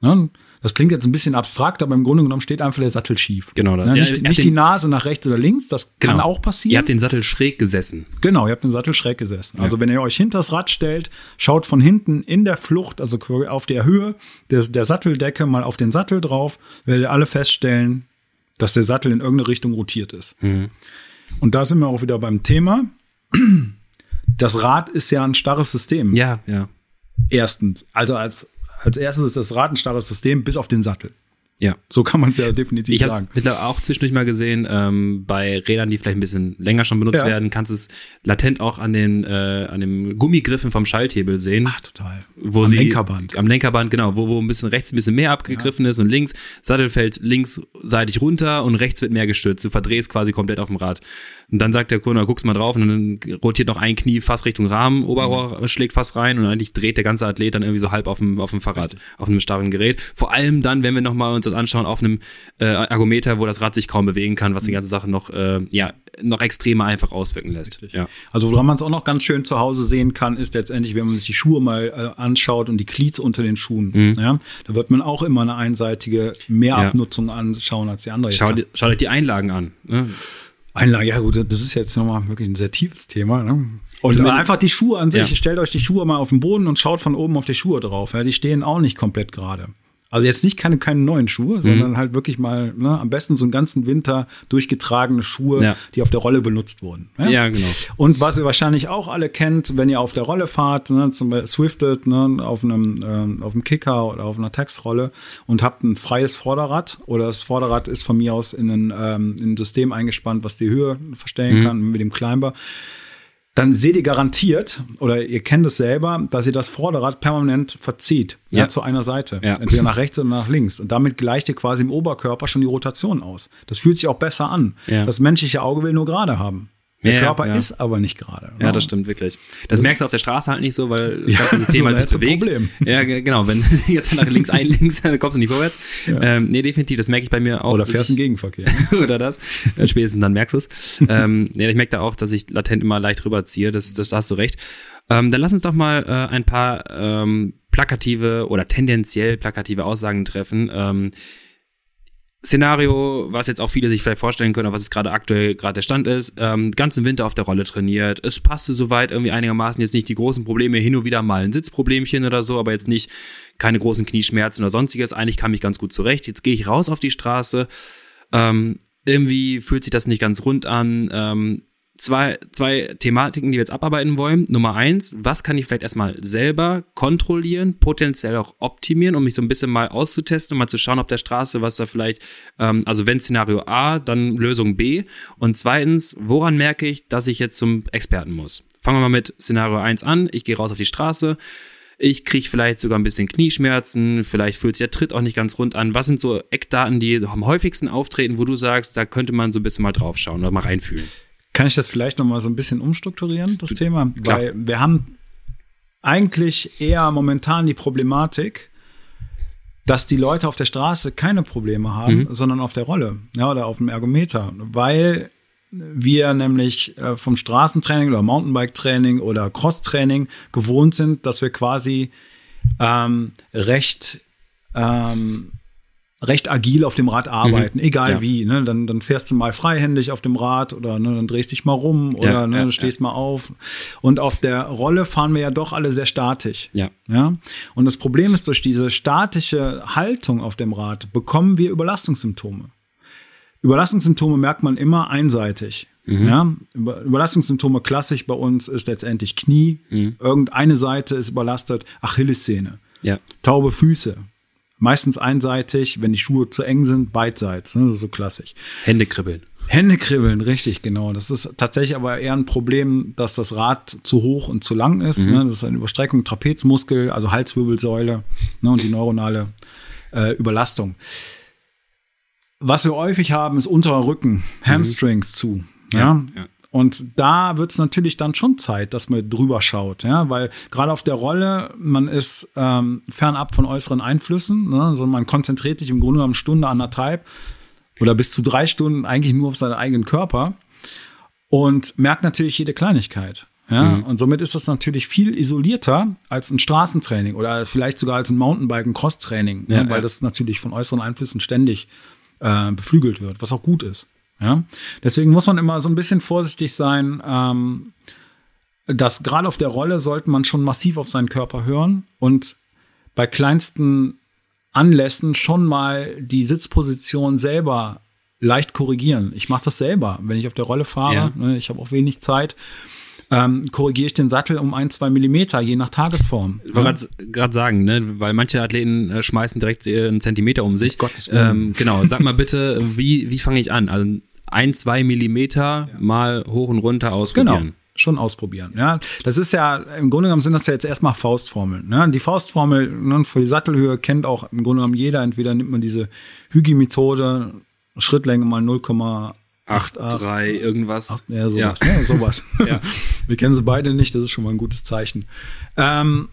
Ja, das klingt jetzt ein bisschen abstrakt, aber im Grunde genommen steht einfach der Sattel schief.
Genau. Das.
Ja, nicht, ja, nicht die Nase nach rechts oder links, das genau. kann auch passieren.
Ihr habt den Sattel schräg gesessen.
Genau, ihr habt den Sattel schräg gesessen. Also wenn ihr euch hinter das Rad stellt, schaut von hinten in der Flucht, also auf der Höhe der, der Satteldecke mal auf den Sattel drauf, werdet ihr alle feststellen, dass der Sattel in irgendeine Richtung rotiert ist. Mhm. Und da sind wir auch wieder beim Thema. Das Rad ist ja ein starres System.
Ja, ja.
Erstens, also als als erstes ist das Rad System bis auf den Sattel.
Ja.
So kann man es ja definitiv
ich
sagen. Ich habe
auch zwischendurch mal gesehen, ähm, bei Rädern, die vielleicht ein bisschen länger schon benutzt ja. werden, kannst du es latent auch an den, äh, an dem Gummigriffen vom Schalthebel sehen.
Ach, total.
Wo am sie, Lenkerband. Am Lenkerband, genau, wo, wo ein bisschen rechts ein bisschen mehr abgegriffen ja. ist und links, Sattel fällt linksseitig runter und rechts wird mehr gestützt. Du verdrehst quasi komplett auf dem Rad. Und dann sagt der Kunde, guckst mal drauf und dann rotiert noch ein Knie fast Richtung Rahmen, Oberrohr mhm. schlägt fast rein und eigentlich dreht der ganze Athlet dann irgendwie so halb auf dem, auf dem Fahrrad, Richtig. auf einem starren Gerät. Vor allem dann, wenn wir nochmal uns das anschauen, auf einem äh, Ergometer, wo das Rad sich kaum bewegen kann, was die mhm. ganze Sache noch, äh, ja, noch extremer einfach auswirken lässt. Ja.
Also woran man es auch noch ganz schön zu Hause sehen kann, ist letztendlich, wenn man sich die Schuhe mal äh, anschaut und die Cleats unter den Schuhen. Mhm. Ja, da wird man auch immer eine einseitige Mehrabnutzung ja. anschauen als die andere.
Schau, schaut euch die Einlagen an. Ne?
Einlage, ja gut, das ist jetzt nochmal wirklich ein sehr tiefes Thema. Ne? Und Zumindest, einfach die Schuhe an sich, ja. stellt euch die Schuhe mal auf den Boden und schaut von oben auf die Schuhe drauf. Ja, die stehen auch nicht komplett gerade. Also jetzt nicht keine, keine neuen Schuhe, sondern mhm. halt wirklich mal ne, am besten so einen ganzen Winter durchgetragene Schuhe, ja. die auf der Rolle benutzt wurden.
Ja? ja? genau.
Und was ihr wahrscheinlich auch alle kennt, wenn ihr auf der Rolle fahrt, ne, zum Beispiel Swifted, ne, auf einem äh, auf einem Kicker oder auf einer Textrolle und habt ein freies Vorderrad oder das Vorderrad ist von mir aus in ein, ähm, in ein System eingespannt, was die Höhe verstellen mhm. kann mit dem Climber dann seht ihr garantiert, oder ihr kennt es selber, dass ihr das Vorderrad permanent verzieht, ja. ja zu einer Seite. Ja. Entweder nach rechts oder nach links. Und damit gleicht ihr quasi im Oberkörper schon die Rotation aus. Das fühlt sich auch besser an. Ja. Das menschliche Auge will nur gerade haben. Der ja, Körper ja. ist aber nicht gerade.
Ja, das stimmt wirklich. Das merkst du auf der Straße halt nicht so, weil das ganze System halt sich bewegt. Problem. Ja, genau. Wenn jetzt nach links ein, links, dann kommst du nicht vorwärts. Ja. Ähm, nee, definitiv. Das merke ich bei mir auch.
Oder fährst im Gegenverkehr.
oder das. Äh, spätestens dann merkst du es. ähm, nee, ich merke da auch, dass ich latent immer leicht rüberziehe. Das, das da hast du recht. Ähm, dann lass uns doch mal äh, ein paar ähm, plakative oder tendenziell plakative Aussagen treffen. Ähm, Szenario, was jetzt auch viele sich vielleicht vorstellen können, was es gerade aktuell gerade der Stand ist, ähm, ganzen Winter auf der Rolle trainiert. Es passte soweit irgendwie einigermaßen jetzt nicht die großen Probleme, hin und wieder mal ein Sitzproblemchen oder so, aber jetzt nicht keine großen Knieschmerzen oder sonstiges. Eigentlich kam ich ganz gut zurecht. Jetzt gehe ich raus auf die Straße. Ähm, irgendwie fühlt sich das nicht ganz rund an. Ähm, zwei, zwei Thematiken, die wir jetzt abarbeiten wollen. Nummer eins, was kann ich vielleicht erstmal selber kontrollieren, potenziell auch optimieren, um mich so ein bisschen mal auszutesten, um mal zu schauen, ob der Straße, was da vielleicht, ähm, also wenn Szenario A, dann Lösung B. Und zweitens, woran merke ich, dass ich jetzt zum Experten muss? Fangen wir mal mit Szenario 1 an. Ich gehe raus auf die Straße. Ich kriege vielleicht sogar ein bisschen Knieschmerzen, vielleicht fühlt sich der Tritt auch nicht ganz rund an. Was sind so Eckdaten, die am häufigsten auftreten, wo du sagst, da könnte man so ein bisschen mal drauf schauen oder mal reinfühlen?
Kann ich das vielleicht noch mal so ein bisschen umstrukturieren, das Thema? Klar. Weil wir haben eigentlich eher momentan die Problematik, dass die Leute auf der Straße keine Probleme haben, mhm. sondern auf der Rolle ja, oder auf dem Ergometer, weil wir nämlich äh, vom Straßentraining oder Mountainbike-Training oder Cross-Training gewohnt sind, dass wir quasi ähm, recht ähm, recht agil auf dem Rad arbeiten, mhm. egal ja. wie. Ne? Dann, dann fährst du mal freihändig auf dem Rad oder ne, dann drehst dich mal rum oder ja, ne, ja, stehst mal auf. Und auf der Rolle fahren wir ja doch alle sehr statisch.
Ja.
ja. Und das Problem ist, durch diese statische Haltung auf dem Rad bekommen wir Überlastungssymptome. Überlastungssymptome merkt man immer einseitig. Mhm. Ja, Überlastungssymptome klassisch bei uns ist letztendlich Knie. Mhm. Irgendeine Seite ist überlastet, Achillessehne.
Ja.
Taube Füße, Meistens einseitig, wenn die Schuhe zu eng sind, beidseits. Ne? Das ist so klassisch.
Hände kribbeln.
Hände kribbeln, richtig, genau. Das ist tatsächlich aber eher ein Problem, dass das Rad zu hoch und zu lang ist. Mhm. Ne? Das ist eine Überstreckung Trapezmuskel, also Halswirbelsäule ne? und die neuronale äh, Überlastung. Was wir häufig haben, ist unterer Rücken, Hamstrings mhm. zu. Ja? ja, ja. Und da wird es natürlich dann schon Zeit, dass man drüber schaut, ja, weil gerade auf der Rolle, man ist ähm, fernab von äußeren Einflüssen, ne, sondern man konzentriert sich im Grunde genommen Stunde, anderthalb oder bis zu drei Stunden eigentlich nur auf seinen eigenen Körper und merkt natürlich jede Kleinigkeit. Ja, mhm. und somit ist das natürlich viel isolierter als ein Straßentraining oder vielleicht sogar als ein Mountainbike, ein Crosstraining, ja, ne, weil ja. das natürlich von äußeren Einflüssen ständig äh, beflügelt wird, was auch gut ist. Ja? Deswegen muss man immer so ein bisschen vorsichtig sein, ähm, dass gerade auf der Rolle sollte man schon massiv auf seinen Körper hören und bei kleinsten Anlässen schon mal die Sitzposition selber leicht korrigieren. Ich mache das selber, wenn ich auf der Rolle fahre. Ja. Ne, ich habe auch wenig Zeit. Ähm, korrigiere ich den Sattel um ein, zwei Millimeter, je nach Tagesform.
Ich wollte gerade sagen, ne, weil manche Athleten äh, schmeißen direkt äh, einen Zentimeter um sich.
Gottes Willen.
Ähm, genau, sag mal bitte, wie, wie fange ich an? Also ein, zwei Millimeter ja. mal hoch und runter ausprobieren. Genau
schon ausprobieren. Ja, das ist ja im Grunde genommen sind das ja jetzt erstmal Faustformeln. Ne? Die Faustformel ne, für die Sattelhöhe kennt auch im Grunde genommen jeder. Entweder nimmt man diese Hygi-Methode, Schrittlänge mal 0,83
irgendwas.
ja, sowas. Ja. Ne? sowas. ja. Wir kennen sie beide nicht. Das ist schon mal ein gutes Zeichen. Ähm,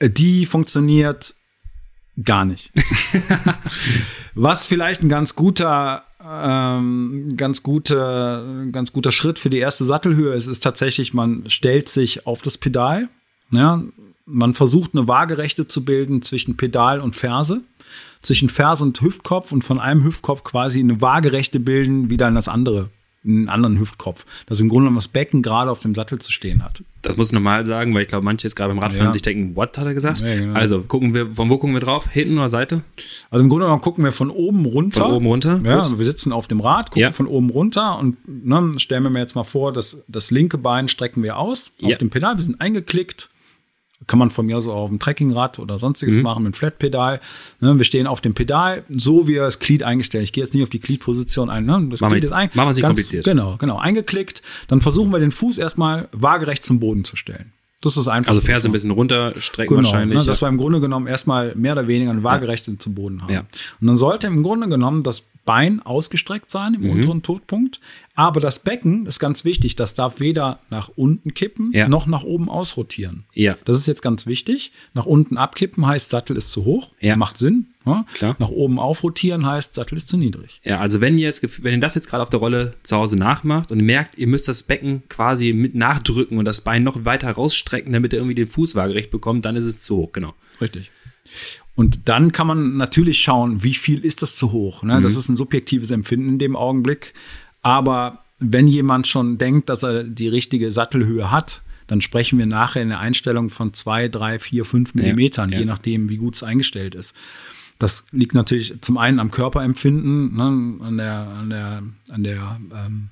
die funktioniert gar nicht. Was vielleicht ein ganz guter ähm, ganz gute, ganz guter Schritt für die erste Sattelhöhe ist, ist tatsächlich, man stellt sich auf das Pedal. Ja, man versucht eine Waagerechte zu bilden zwischen Pedal und Ferse, zwischen Ferse und Hüftkopf und von einem Hüftkopf quasi eine Waagerechte bilden, wieder in das andere einen anderen Hüftkopf, dass im Grunde genommen das Becken gerade auf dem Sattel zu stehen hat.
Das muss ich normal sagen, weil ich glaube, manche jetzt gerade beim Radfahren ja. sich denken, what hat er gesagt? Ja, genau. Also gucken wir, von wo gucken wir drauf? Hinten oder Seite?
Also im Grunde genommen gucken wir von oben runter.
Von oben runter?
Ja, also wir sitzen auf dem Rad, gucken ja. von oben runter und ne, stellen wir mir jetzt mal vor, dass das linke Bein strecken wir aus auf dem Pedal. Wir sind eingeklickt kann man von mir aus auch auf dem Trekkingrad oder sonstiges mhm. machen mit Flatpedal. Ne, wir stehen auf dem Pedal, so wie das Glied eingestellt. Ich gehe jetzt nicht auf die Gliedposition ein. Ne? Das
machen Glied ist ein, machen wir sich kompliziert.
Genau, genau. Eingeklickt. Dann versuchen wir den Fuß erstmal waagerecht zum Boden zu stellen. Das ist einfach.
Also Ferse ein bisschen runterstrecken genau, wahrscheinlich.
Ne, dass wir im Grunde genommen erstmal mehr oder weniger eine waagerechte ja. zum Boden haben. Ja. Und dann sollte im Grunde genommen das Bein ausgestreckt sein im mhm. unteren Todpunkt. Aber das Becken ist ganz wichtig. Das darf weder nach unten kippen ja. noch nach oben ausrotieren.
Ja.
Das ist jetzt ganz wichtig. Nach unten abkippen heißt, Sattel ist zu hoch. Ja. Macht Sinn. Ja?
Klar.
Nach oben aufrotieren heißt, Sattel ist zu niedrig.
Ja, also wenn ihr jetzt, wenn ihr das jetzt gerade auf der Rolle zu Hause nachmacht und merkt, ihr müsst das Becken quasi mit nachdrücken und das Bein noch weiter rausstrecken, damit ihr irgendwie den Fuß waagerecht bekommt, dann ist es zu hoch, genau.
Richtig. Und dann kann man natürlich schauen, wie viel ist das zu hoch. Ne? Mhm. Das ist ein subjektives Empfinden in dem Augenblick. Aber wenn jemand schon denkt, dass er die richtige Sattelhöhe hat, dann sprechen wir nachher in der Einstellung von zwei, drei, vier, fünf Millimetern, ja, ja. je nachdem, wie gut es eingestellt ist. Das liegt natürlich zum einen am Körperempfinden, ne, an der, an der, an der ähm,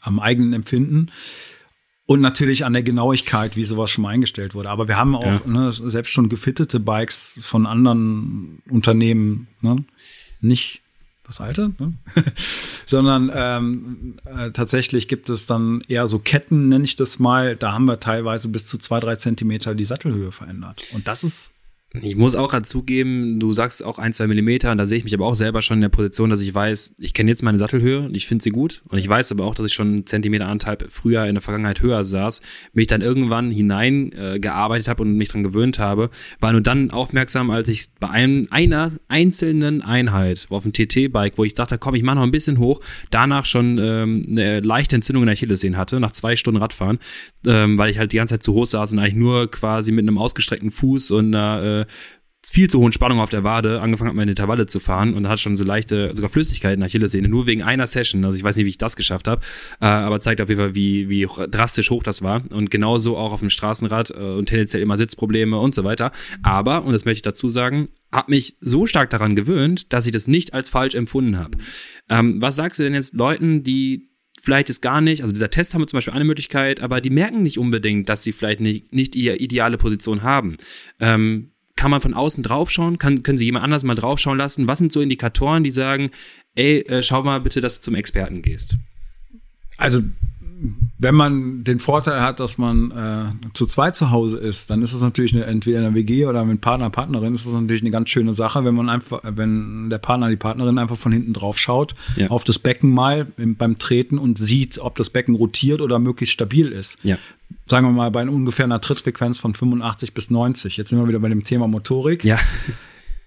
am eigenen Empfinden und natürlich an der Genauigkeit, wie sowas schon mal eingestellt wurde. Aber wir haben auch ja. ne, selbst schon gefittete Bikes von anderen Unternehmen, ne? nicht das alte, ne? sondern ähm, äh, tatsächlich gibt es dann eher so Ketten, nenne ich das mal. Da haben wir teilweise bis zu zwei, drei Zentimeter die Sattelhöhe verändert. Und das ist
ich muss auch gerade zugeben, du sagst auch ein, zwei Millimeter, und da sehe ich mich aber auch selber schon in der Position, dass ich weiß, ich kenne jetzt meine Sattelhöhe und ich finde sie gut. Und ich weiß aber auch, dass ich schon einen Zentimeter anderthalb früher in der Vergangenheit höher saß, mich dann irgendwann hineingearbeitet äh, habe und mich dran gewöhnt habe, war nur dann aufmerksam, als ich bei einem, einer einzelnen Einheit auf dem TT-Bike, wo ich dachte, komm, ich mache noch ein bisschen hoch, danach schon ähm, eine leichte Entzündung in der Achillessehne hatte, nach zwei Stunden Radfahren, ähm, weil ich halt die ganze Zeit zu hoch saß und eigentlich nur quasi mit einem ausgestreckten Fuß und einer äh, viel zu hohen Spannung auf der Wade angefangen habe, meine Intervalle zu fahren und hat schon so leichte, sogar Flüssigkeit in der Achillessehne, nur wegen einer Session. Also ich weiß nicht, wie ich das geschafft habe, äh, aber zeigt auf jeden Fall, wie, wie drastisch hoch das war. Und genauso auch auf dem Straßenrad äh, und tendenziell immer Sitzprobleme und so weiter. Aber, und das möchte ich dazu sagen, habe mich so stark daran gewöhnt, dass ich das nicht als falsch empfunden habe. Ähm, was sagst du denn jetzt Leuten, die vielleicht ist gar nicht, also dieser Test haben wir zum Beispiel eine Möglichkeit, aber die merken nicht unbedingt, dass sie vielleicht nicht, nicht ihre ideale Position haben. Ähm, kann man von außen draufschauen? Kann, können Sie jemand anders mal draufschauen lassen? Was sind so Indikatoren, die sagen, ey, äh, schau mal bitte, dass du zum Experten gehst?
Also wenn man den Vorteil hat, dass man äh, zu zweit zu Hause ist, dann ist es natürlich eine, entweder eine WG oder mit Partner, Partnerin, ist es natürlich eine ganz schöne Sache, wenn man einfach, wenn der Partner, die Partnerin einfach von hinten drauf schaut, ja. auf das Becken mal beim Treten und sieht, ob das Becken rotiert oder möglichst stabil ist. Ja. Sagen wir mal bei ungefähr einer Trittfrequenz von 85 bis 90. Jetzt sind wir wieder bei dem Thema Motorik. Ja.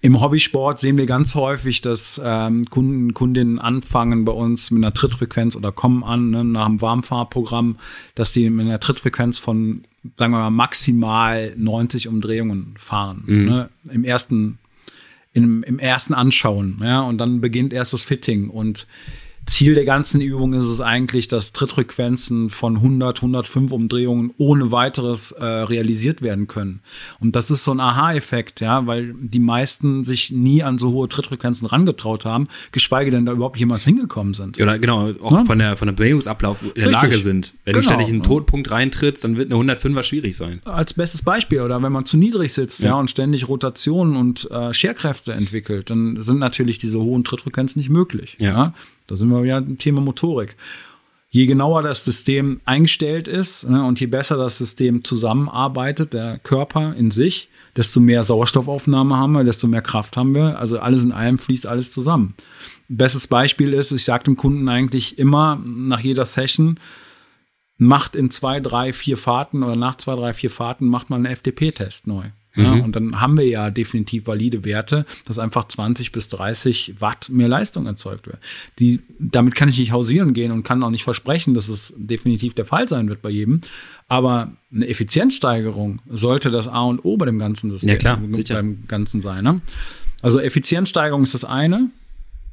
Im Hobbysport sehen wir ganz häufig, dass ähm, Kunden, Kundinnen anfangen bei uns mit einer Trittfrequenz oder kommen an ne, nach einem Warmfahrprogramm, dass die mit einer Trittfrequenz von, sagen wir mal, maximal 90 Umdrehungen fahren. Mhm. Ne, Im ersten, im, im ersten Anschauen. Ja, und dann beginnt erst das Fitting. Und Ziel der ganzen Übung ist es eigentlich, dass Trittfrequenzen von 100, 105 Umdrehungen ohne weiteres äh, realisiert werden können. Und das ist so ein Aha-Effekt, ja, weil die meisten sich nie an so hohe Trittfrequenzen rangetraut haben, geschweige denn da überhaupt jemals hingekommen sind.
Oder genau, auch ja? von der von der Bewegungsablauf in der Richtig. Lage sind. Wenn genau. du ständig in einen Todpunkt reintrittst, dann wird eine 105er schwierig sein.
Als bestes Beispiel, oder wenn man zu niedrig sitzt, ja, ja und ständig Rotationen und äh, Scherkräfte entwickelt, dann sind natürlich diese hohen Trittfrequenzen nicht möglich. ja? ja? Da sind wir ja im Thema Motorik. Je genauer das System eingestellt ist ne, und je besser das System zusammenarbeitet, der Körper in sich, desto mehr Sauerstoffaufnahme haben wir, desto mehr Kraft haben wir. Also alles in allem fließt alles zusammen. Bestes Beispiel ist, ich sage dem Kunden eigentlich immer nach jeder Session, macht in zwei, drei, vier Fahrten oder nach zwei, drei, vier Fahrten macht man einen FDP-Test neu. Ja, mhm. Und dann haben wir ja definitiv valide Werte, dass einfach 20 bis 30 Watt mehr Leistung erzeugt wird. Die, damit kann ich nicht hausieren gehen und kann auch nicht versprechen, dass es definitiv der Fall sein wird bei jedem. Aber eine Effizienzsteigerung sollte das A und O bei dem ganzen System, ja, klar, beim Ganzen sein. Ne? Also Effizienzsteigerung ist das eine.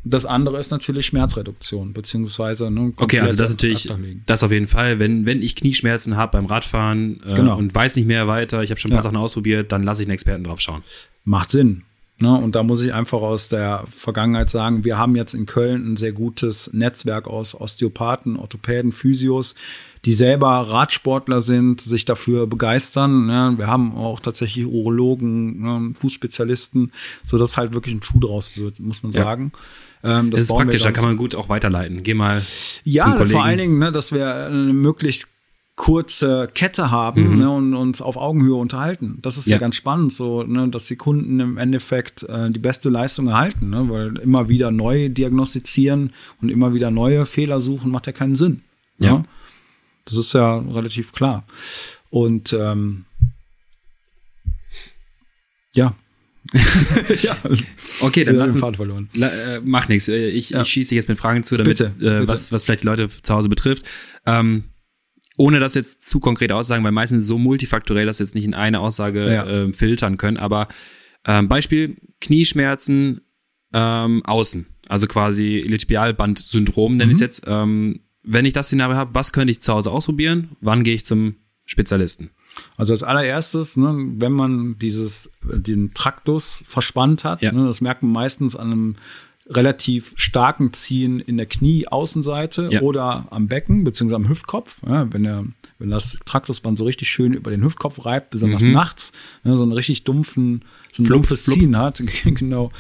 Das andere ist natürlich Schmerzreduktion, beziehungsweise
ne, Okay, also das natürlich, das auf jeden Fall. Wenn, wenn ich Knieschmerzen habe beim Radfahren äh, genau. und weiß nicht mehr weiter, ich habe schon ein paar ja. Sachen ausprobiert, dann lasse ich einen Experten drauf schauen.
Macht Sinn. Ne? Und da muss ich einfach aus der Vergangenheit sagen, wir haben jetzt in Köln ein sehr gutes Netzwerk aus Osteopathen, Orthopäden, Physios, die selber Radsportler sind, sich dafür begeistern. Ne? Wir haben auch tatsächlich Urologen, ne? Fußspezialisten, sodass halt wirklich ein Schuh draus wird, muss man ja. sagen.
Ähm, das, das ist praktisch, da kann man gut auch weiterleiten. Geh mal.
Ja, vor allen Dingen, ne, dass wir eine möglichst kurze Kette haben mhm. ne, und uns auf Augenhöhe unterhalten. Das ist ja, ja ganz spannend, so, ne, dass die Kunden im Endeffekt äh, die beste Leistung erhalten, ne, weil immer wieder neu diagnostizieren und immer wieder neue Fehler suchen, macht ja keinen Sinn. Ja. Ne? Das ist ja relativ klar. Und ähm, ja,
ja. Okay, dann lass uns, verloren. Äh, mach nichts. Äh, ich, ja. ich schieße jetzt mit Fragen zu, damit bitte, äh, bitte. Was, was vielleicht die Leute zu Hause betrifft. Ähm, ohne das jetzt zu konkret aussagen, weil meistens so multifaktorell, dass wir jetzt nicht in eine Aussage ja. äh, filtern können. Aber ähm, Beispiel Knieschmerzen ähm, außen, also quasi Iliotibialband-Syndrom nenne mhm. ich es jetzt. Ähm, wenn ich das Szenario habe, was könnte ich zu Hause ausprobieren? Wann gehe ich zum Spezialisten?
Also als allererstes, ne, wenn man dieses, den Traktus verspannt hat, ja. ne, das merkt man meistens an einem relativ starken Ziehen in der Knieaußenseite ja. oder am Becken beziehungsweise am Hüftkopf. Ja, wenn, der, wenn das Traktusband so richtig schön über den Hüftkopf reibt, besonders mhm. nachts, ja, so einen richtig dumpfen, so ein Flup, dumpfes Flup. Ziehen hat, genau,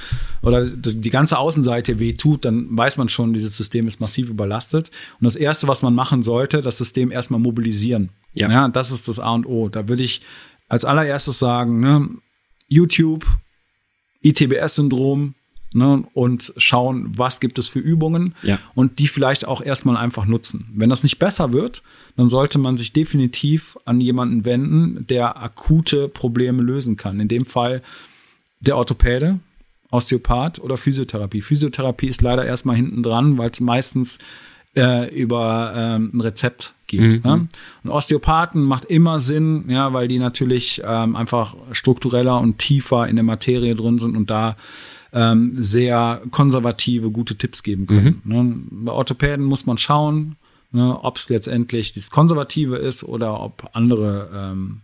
oder das, die ganze Außenseite weh tut, dann weiß man schon, dieses System ist massiv überlastet. Und das Erste, was man machen sollte, das System erstmal mobilisieren. Ja. ja das ist das A und O. Da würde ich als allererstes sagen, ne, YouTube, ITBS-Syndrom, ne, und schauen, was gibt es für Übungen ja. und die vielleicht auch erstmal einfach nutzen. Wenn das nicht besser wird, dann sollte man sich definitiv an jemanden wenden, der akute Probleme lösen kann. In dem Fall der Orthopäde, Osteopath oder Physiotherapie. Physiotherapie ist leider erstmal hinten dran, weil es meistens äh, über ähm, ein Rezept gibt. Mhm. Ja? Und Osteopathen macht immer Sinn, ja, weil die natürlich ähm, einfach struktureller und tiefer in der Materie drin sind und da ähm, sehr konservative, gute Tipps geben können. Mhm. Ne? Bei Orthopäden muss man schauen, ne, ob es letztendlich das Konservative ist oder ob andere, ähm,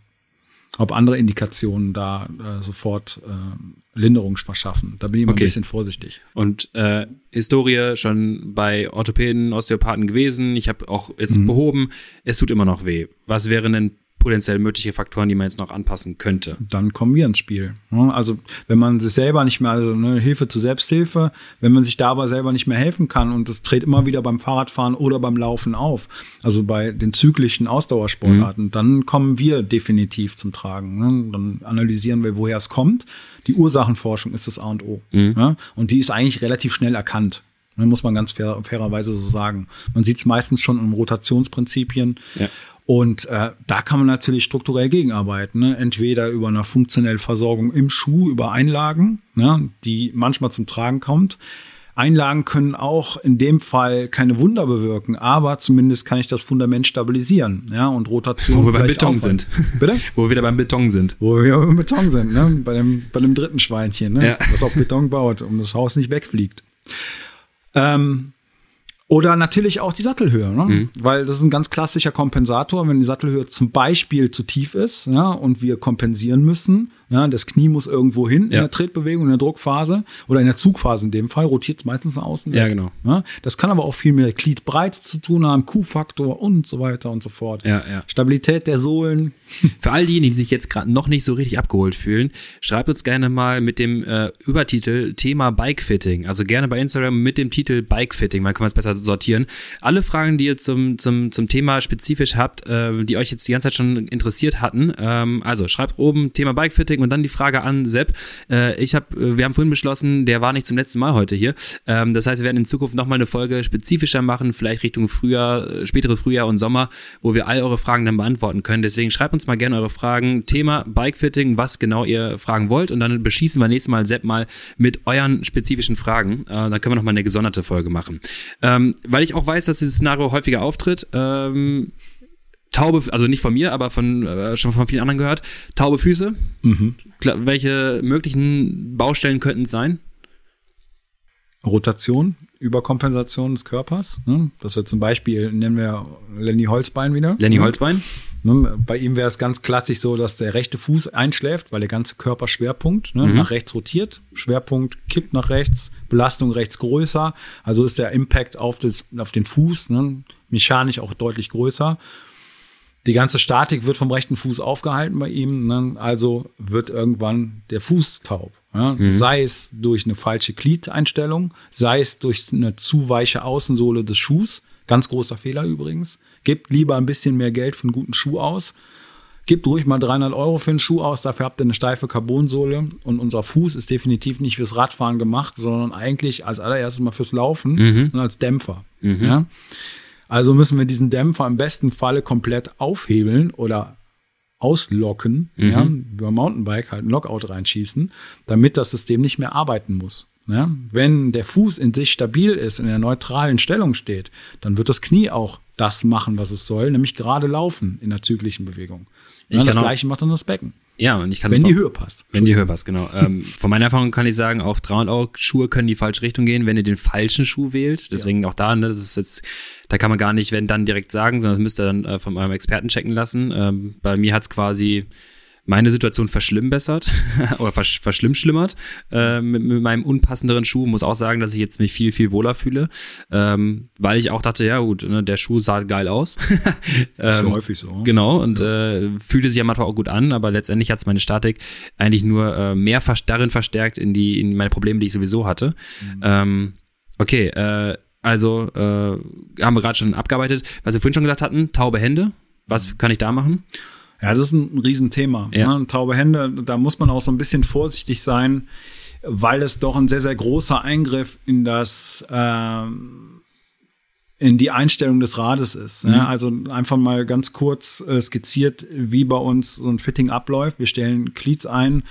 ob andere Indikationen da äh, sofort äh, Linderung verschaffen. Da bin ich immer okay. ein bisschen vorsichtig.
Und äh, Historie schon bei Orthopäden, Osteopathen gewesen. Ich habe auch jetzt mhm. behoben, es tut immer noch weh. Was wäre denn potenziell mögliche Faktoren, die man jetzt noch anpassen könnte.
Dann kommen wir ins Spiel. Also wenn man sich selber nicht mehr, also eine Hilfe zur Selbsthilfe, wenn man sich dabei selber nicht mehr helfen kann und das tritt immer wieder beim Fahrradfahren oder beim Laufen auf, also bei den zyklischen Ausdauersportarten, mhm. dann kommen wir definitiv zum Tragen. Ne? Dann analysieren wir, woher es kommt. Die Ursachenforschung ist das A und O. Mhm. Und die ist eigentlich relativ schnell erkannt. Ne? muss man ganz fair, fairerweise so sagen. Man sieht es meistens schon in Rotationsprinzipien. Ja. Und äh, da kann man natürlich strukturell gegenarbeiten. Ne? Entweder über eine funktionelle Versorgung im Schuh, über Einlagen, ne? die manchmal zum Tragen kommt. Einlagen können auch in dem Fall keine Wunder bewirken, aber zumindest kann ich das Fundament stabilisieren, ja, und Rotation.
Wo wir beim Beton aufhalten. sind. Bitte? Wo wir wieder beim Beton sind.
Wo wir beim Beton sind, ne? Bei dem, bei dem dritten Schweinchen, ne? Ja. Was auf Beton baut, um das Haus nicht wegfliegt. Ähm, oder natürlich auch die Sattelhöhe, ne? Mhm. weil das ist ein ganz klassischer Kompensator. Wenn die Sattelhöhe zum Beispiel zu tief ist ja, und wir kompensieren müssen, ja, das Knie muss irgendwo hin ja. in der Tretbewegung, in der Druckphase oder in der Zugphase in dem Fall, rotiert es meistens nach außen.
Weg. Ja, genau.
Ja, das kann aber auch viel mit Gliedbreite zu tun haben, Q-Faktor und so weiter und so fort.
Ja, ja.
Stabilität der Sohlen.
Für all diejenigen, die sich jetzt gerade noch nicht so richtig abgeholt fühlen, schreibt uns gerne mal mit dem äh, Übertitel Thema Bikefitting. Also gerne bei Instagram mit dem Titel Bikefitting, weil können wir es besser sortieren. Alle Fragen, die ihr zum, zum, zum Thema spezifisch habt, äh, die euch jetzt die ganze Zeit schon interessiert hatten, ähm, also schreibt oben Thema Bikefitting Feedback und dann die Frage an Sepp. Äh, ich habe, äh, wir haben vorhin beschlossen, der war nicht zum letzten Mal heute hier. Ähm, das heißt, wir werden in Zukunft nochmal eine Folge spezifischer machen, vielleicht Richtung Frühjahr, äh, spätere Frühjahr und Sommer, wo wir all eure Fragen dann beantworten können. Deswegen schreibt uns mal gerne eure Fragen. Thema Bikefitting, was genau ihr fragen wollt und dann beschießen wir nächstes Mal Sepp mal mit euren spezifischen Fragen. Äh, dann können wir nochmal eine gesonderte Folge machen. Ähm, weil ich auch weiß, dass dieses Szenario häufiger auftritt, ähm, taube, also nicht von mir, aber von äh, schon von vielen anderen gehört, taube Füße. Mhm. Welche möglichen Baustellen könnten es sein?
Rotation, Überkompensation des Körpers. Ne? Das wird zum Beispiel, nennen wir Lenny Holzbein wieder.
Lenny Holzbein.
Ne? Bei ihm wäre es ganz klassisch so, dass der rechte Fuß einschläft, weil der ganze Körperschwerpunkt ne, mhm. nach rechts rotiert. Schwerpunkt kippt nach rechts, Belastung rechts größer. Also ist der Impact auf, das, auf den Fuß ne, mechanisch auch deutlich größer. Die ganze Statik wird vom rechten Fuß aufgehalten bei ihm, ne? also wird irgendwann der Fuß taub. Ja? Mhm. Sei es durch eine falsche Gliedeinstellung, sei es durch eine zu weiche Außensohle des Schuhs. Ganz großer Fehler übrigens. Gebt lieber ein bisschen mehr Geld für einen guten Schuh aus. Gebt ruhig mal 300 Euro für einen Schuh aus, dafür habt ihr eine steife Carbonsohle. Und unser Fuß ist definitiv nicht fürs Radfahren gemacht, sondern eigentlich als allererstes mal fürs Laufen mhm. und als Dämpfer. Mhm. Ja? Also müssen wir diesen Dämpfer im besten Falle komplett aufhebeln oder auslocken, mhm. ja, über Mountainbike halt ein Lockout reinschießen, damit das System nicht mehr arbeiten muss. Ja? Wenn der Fuß in sich stabil ist, in der neutralen Stellung steht, dann wird das Knie auch das machen, was es soll, nämlich gerade laufen in der zyklischen Bewegung. Ja, das gleiche macht dann das Becken.
Ja, und ich kann.
Wenn die Höhe passt.
Wenn die Höhe passt, genau. ähm, von meiner Erfahrung kann ich sagen, auch 300 Euro Schuhe können die falsche Richtung gehen, wenn ihr den falschen Schuh wählt. Deswegen ja. auch da, ne, das ist jetzt, da kann man gar nicht, wenn dann direkt sagen, sondern das müsst ihr dann äh, von eurem Experten checken lassen. Ähm, bei mir hat's quasi meine Situation verschlimmbessert oder versch verschlimmschlimmert äh, mit, mit, meinem unpassenderen Schuh. Muss auch sagen, dass ich jetzt mich viel, viel wohler fühle, ähm, weil ich auch dachte, ja gut, ne, der Schuh sah geil aus.
ähm, ist häufig so.
Genau, und ja. äh, fühlte sich am Anfang auch gut an, aber letztendlich hat es meine Statik eigentlich nur äh, mehr darin verstärkt in, die, in meine Probleme, die ich sowieso hatte. Mhm. Ähm, okay, äh, also äh, haben wir gerade schon abgearbeitet, was wir vorhin schon gesagt hatten, taube Hände. Was kann ich da machen?
Ja, das ist ein Riesenthema. Ja. Ne? Taube Hände, da muss man auch so ein bisschen vorsichtig sein, weil es doch ein sehr, sehr großer Eingriff in das ähm, in die Einstellung des Rades ist. Mhm. Ja? Also einfach mal ganz kurz äh, skizziert, wie bei uns so ein Fitting abläuft. Wir stellen Cleats ein,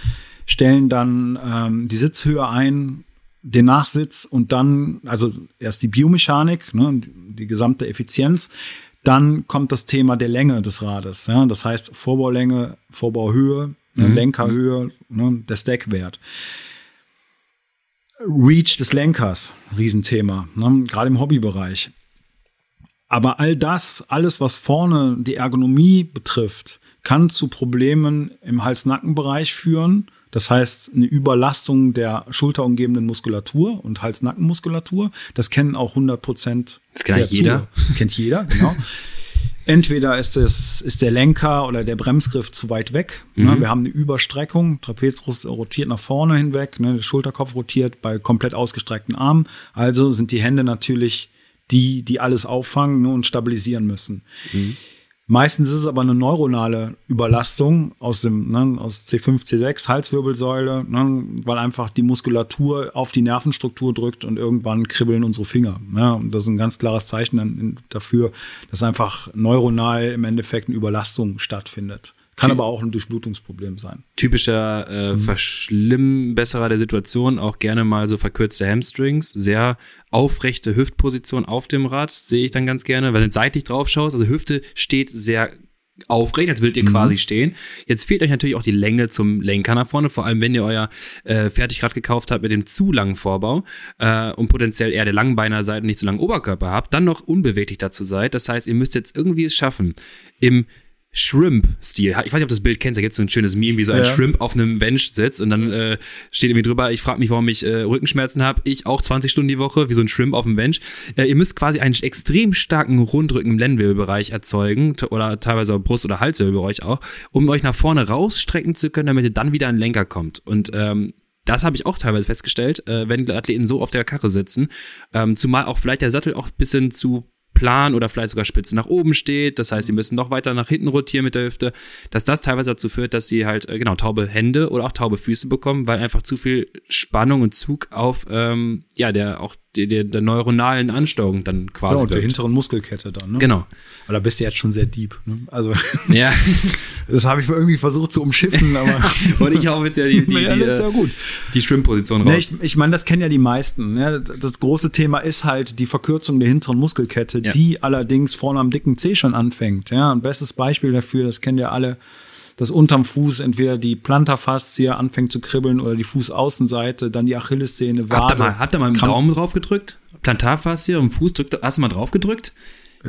stellen dann ähm, die Sitzhöhe ein, den Nachsitz und dann, also erst die Biomechanik, ne, die gesamte Effizienz, dann kommt das Thema der Länge des Rades. Ja? Das heißt Vorbaulänge, Vorbauhöhe, ne, mhm. Lenkerhöhe, ne, der Stackwert. Reach des Lenkers, Riesenthema, ne? gerade im Hobbybereich. Aber all das, alles, was vorne die Ergonomie betrifft, kann zu Problemen im Hals-Nacken-Bereich führen das heißt, eine Überlastung der schulterumgebenden Muskulatur und Hals-Nacken-Muskulatur. Das kennen auch 100 Prozent.
Das kennt jeder.
Kennt jeder, genau. Entweder ist, es, ist der Lenker oder der Bremsgriff zu weit weg. Ne? Mhm. Wir haben eine Überstreckung, Trapez rotiert nach vorne hinweg, ne? der Schulterkopf rotiert bei komplett ausgestreckten Armen. Also sind die Hände natürlich die, die alles auffangen ne, und stabilisieren müssen. Mhm. Meistens ist es aber eine neuronale Überlastung aus dem ne, aus C5, C6 Halswirbelsäule, ne, weil einfach die Muskulatur auf die Nervenstruktur drückt und irgendwann kribbeln unsere Finger. Ne? Und das ist ein ganz klares Zeichen dafür, dass einfach neuronal im Endeffekt eine Überlastung stattfindet. Kann aber auch ein Durchblutungsproblem sein.
Typischer äh, mhm. Verschlimmbesserer der Situation, auch gerne mal so verkürzte Hamstrings, sehr aufrechte Hüftposition auf dem Rad, sehe ich dann ganz gerne, weil du seitlich drauf schaust, also Hüfte steht sehr aufrecht, als würdet ihr mhm. quasi stehen. Jetzt fehlt euch natürlich auch die Länge zum Lenker nach vorne, vor allem wenn ihr euer äh, Fertigrad gekauft habt mit dem zu langen Vorbau äh, und potenziell eher der Langbeiner seid und nicht so langen Oberkörper habt, dann noch unbeweglich dazu seid. Das heißt, ihr müsst jetzt irgendwie es schaffen, im Shrimp-Stil. Ich weiß nicht, ob das Bild kennst, da gibt es so ein schönes Meme, wie so ein ja. Shrimp auf einem Bench sitzt und dann äh, steht irgendwie drüber, ich frage mich, warum ich äh, Rückenschmerzen habe. Ich auch 20 Stunden die Woche, wie so ein Shrimp auf dem Bench. Äh, ihr müsst quasi einen extrem starken Rundrücken im Lendenwirbelbereich erzeugen oder teilweise auch Brust- oder Halswirbelbereich auch, um euch nach vorne rausstrecken zu können, damit ihr dann wieder ein Lenker kommt. Und ähm, das habe ich auch teilweise festgestellt, äh, wenn Athleten so auf der Karre sitzen. Ähm, zumal auch vielleicht der Sattel auch ein bisschen zu plan oder vielleicht sogar spitze nach oben steht. Das heißt, sie müssen noch weiter nach hinten rotieren mit der Hüfte, dass das teilweise dazu führt, dass sie halt, äh, genau, taube Hände oder auch taube Füße bekommen, weil einfach zu viel Spannung und Zug auf, ähm, ja, der auch der, der neuronalen Ansteuerung dann quasi. Ja,
und der hinteren Muskelkette dann, ne?
Genau.
Aber da bist du jetzt schon sehr deep, ne? Also. Ja. das habe ich irgendwie versucht zu umschiffen, aber.
und ich hau jetzt ja die, die, ja, die, ja die Schwimmposition raus.
Nee, ich, ich meine, das kennen ja die meisten. Ne? Das große Thema ist halt die Verkürzung der hinteren Muskelkette, ja. die allerdings vorne am dicken C schon anfängt. Ja, ein bestes Beispiel dafür, das kennen ja alle dass unterm Fuß entweder die Plantarfaszie anfängt zu kribbeln oder die Fußaußenseite, dann die Achillessehne,
Wade. Habt ihr mal, habt ihr mal dem Daumen drauf gedrückt? Plantarfaszie am Fuß, drückt, hast du mal drauf gedrückt?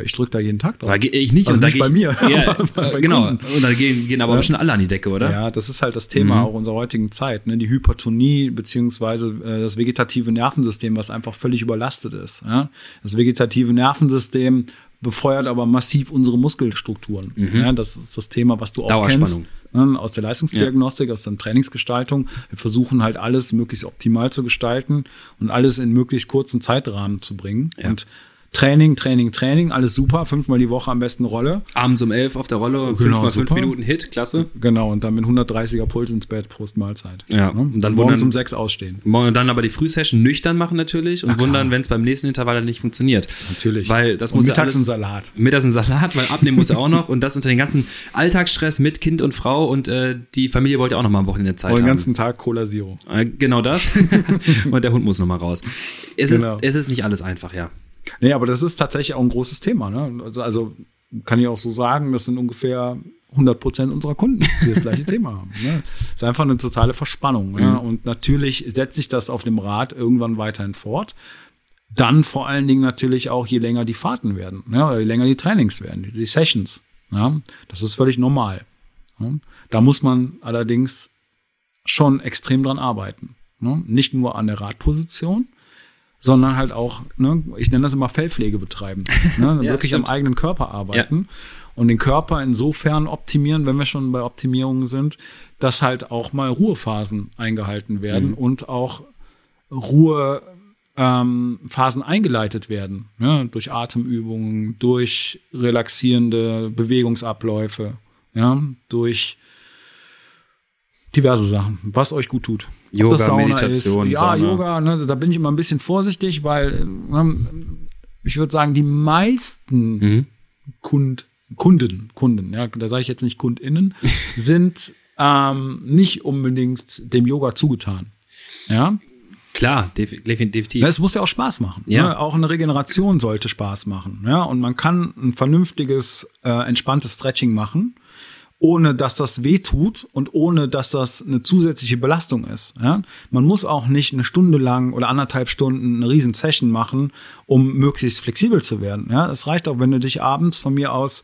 Ich drücke da jeden Tag drauf.
Da ich nicht.
Also nicht bei mir.
Ja, bei genau. Kunden. Und da gehen, gehen aber ja. schon alle an die Decke, oder?
Ja, das ist halt das Thema mhm. auch unserer heutigen Zeit. Ne? Die Hypertonie beziehungsweise äh, das vegetative Nervensystem, was einfach völlig überlastet ist. Ja? Das vegetative Nervensystem befeuert aber massiv unsere Muskelstrukturen. Mhm. Ja, das ist das Thema, was du auch kennst. Ne, aus der Leistungsdiagnostik, ja. aus der Trainingsgestaltung. Wir versuchen halt alles möglichst optimal zu gestalten und alles in möglichst kurzen Zeitrahmen zu bringen. Ja. Und Training, Training, Training, alles super. Fünfmal die Woche am besten Rolle.
Abends um elf auf der Rolle, genau, fünfmal fünf Minuten Hit, klasse.
Genau, und dann mit 130er Puls ins Bett, Prost Mahlzeit.
Ja, ne?
und dann morgens um sechs ausstehen.
Dann aber die Frühsession nüchtern machen natürlich und wundern, wenn es beim nächsten Intervall dann nicht funktioniert.
Natürlich.
Weil das
und
muss
mittags
ja alles,
ein Salat.
Mittags ein Salat, weil abnehmen muss er auch noch und das unter den ganzen Alltagsstress mit Kind und Frau und äh, die Familie wollte auch noch mal am Wochenende Zeit
und haben. den ganzen Tag Cola Zero.
Äh, genau das. und der Hund muss noch mal raus. Es, genau. ist, es ist nicht alles einfach, ja.
Nee, aber das ist tatsächlich auch ein großes Thema. Ne? Also, also kann ich auch so sagen, das sind ungefähr 100 Prozent unserer Kunden, die das gleiche Thema haben. Ne? Das ist einfach eine totale Verspannung. Mhm. Ja? Und natürlich setzt sich das auf dem Rad irgendwann weiterhin fort. Dann vor allen Dingen natürlich auch, je länger die Fahrten werden, ja? je länger die Trainings werden, die Sessions. Ja? Das ist völlig normal. Da muss man allerdings schon extrem dran arbeiten. Ne? Nicht nur an der Radposition, sondern halt auch, ne, ich nenne das immer Fellpflege betreiben. Ne? ja, wirklich stimmt. am eigenen Körper arbeiten ja. und den Körper insofern optimieren, wenn wir schon bei Optimierungen sind, dass halt auch mal Ruhephasen eingehalten werden mhm. und auch Ruhephasen ähm, eingeleitet werden. Ja? Durch Atemübungen, durch relaxierende Bewegungsabläufe, ja, durch diverse Sachen, was euch gut tut.
Yoga, Sauna Meditation,
ist. Ja, Sauna. Yoga, ne, da bin ich immer ein bisschen vorsichtig, weil ne, ich würde sagen, die meisten mhm. Kund, Kunden, Kunden, ja, da sage ich jetzt nicht KundInnen, sind ähm, nicht unbedingt dem Yoga zugetan. Ja.
Klar, definitiv.
Es muss ja auch Spaß machen. Ja. Ne? Auch eine Regeneration sollte Spaß machen. Ja, und man kann ein vernünftiges, äh, entspanntes Stretching machen ohne dass das weh tut und ohne dass das eine zusätzliche Belastung ist. Ja? Man muss auch nicht eine Stunde lang oder anderthalb Stunden eine riesen Session machen, um möglichst flexibel zu werden. Ja? Es reicht auch, wenn du dich abends von mir aus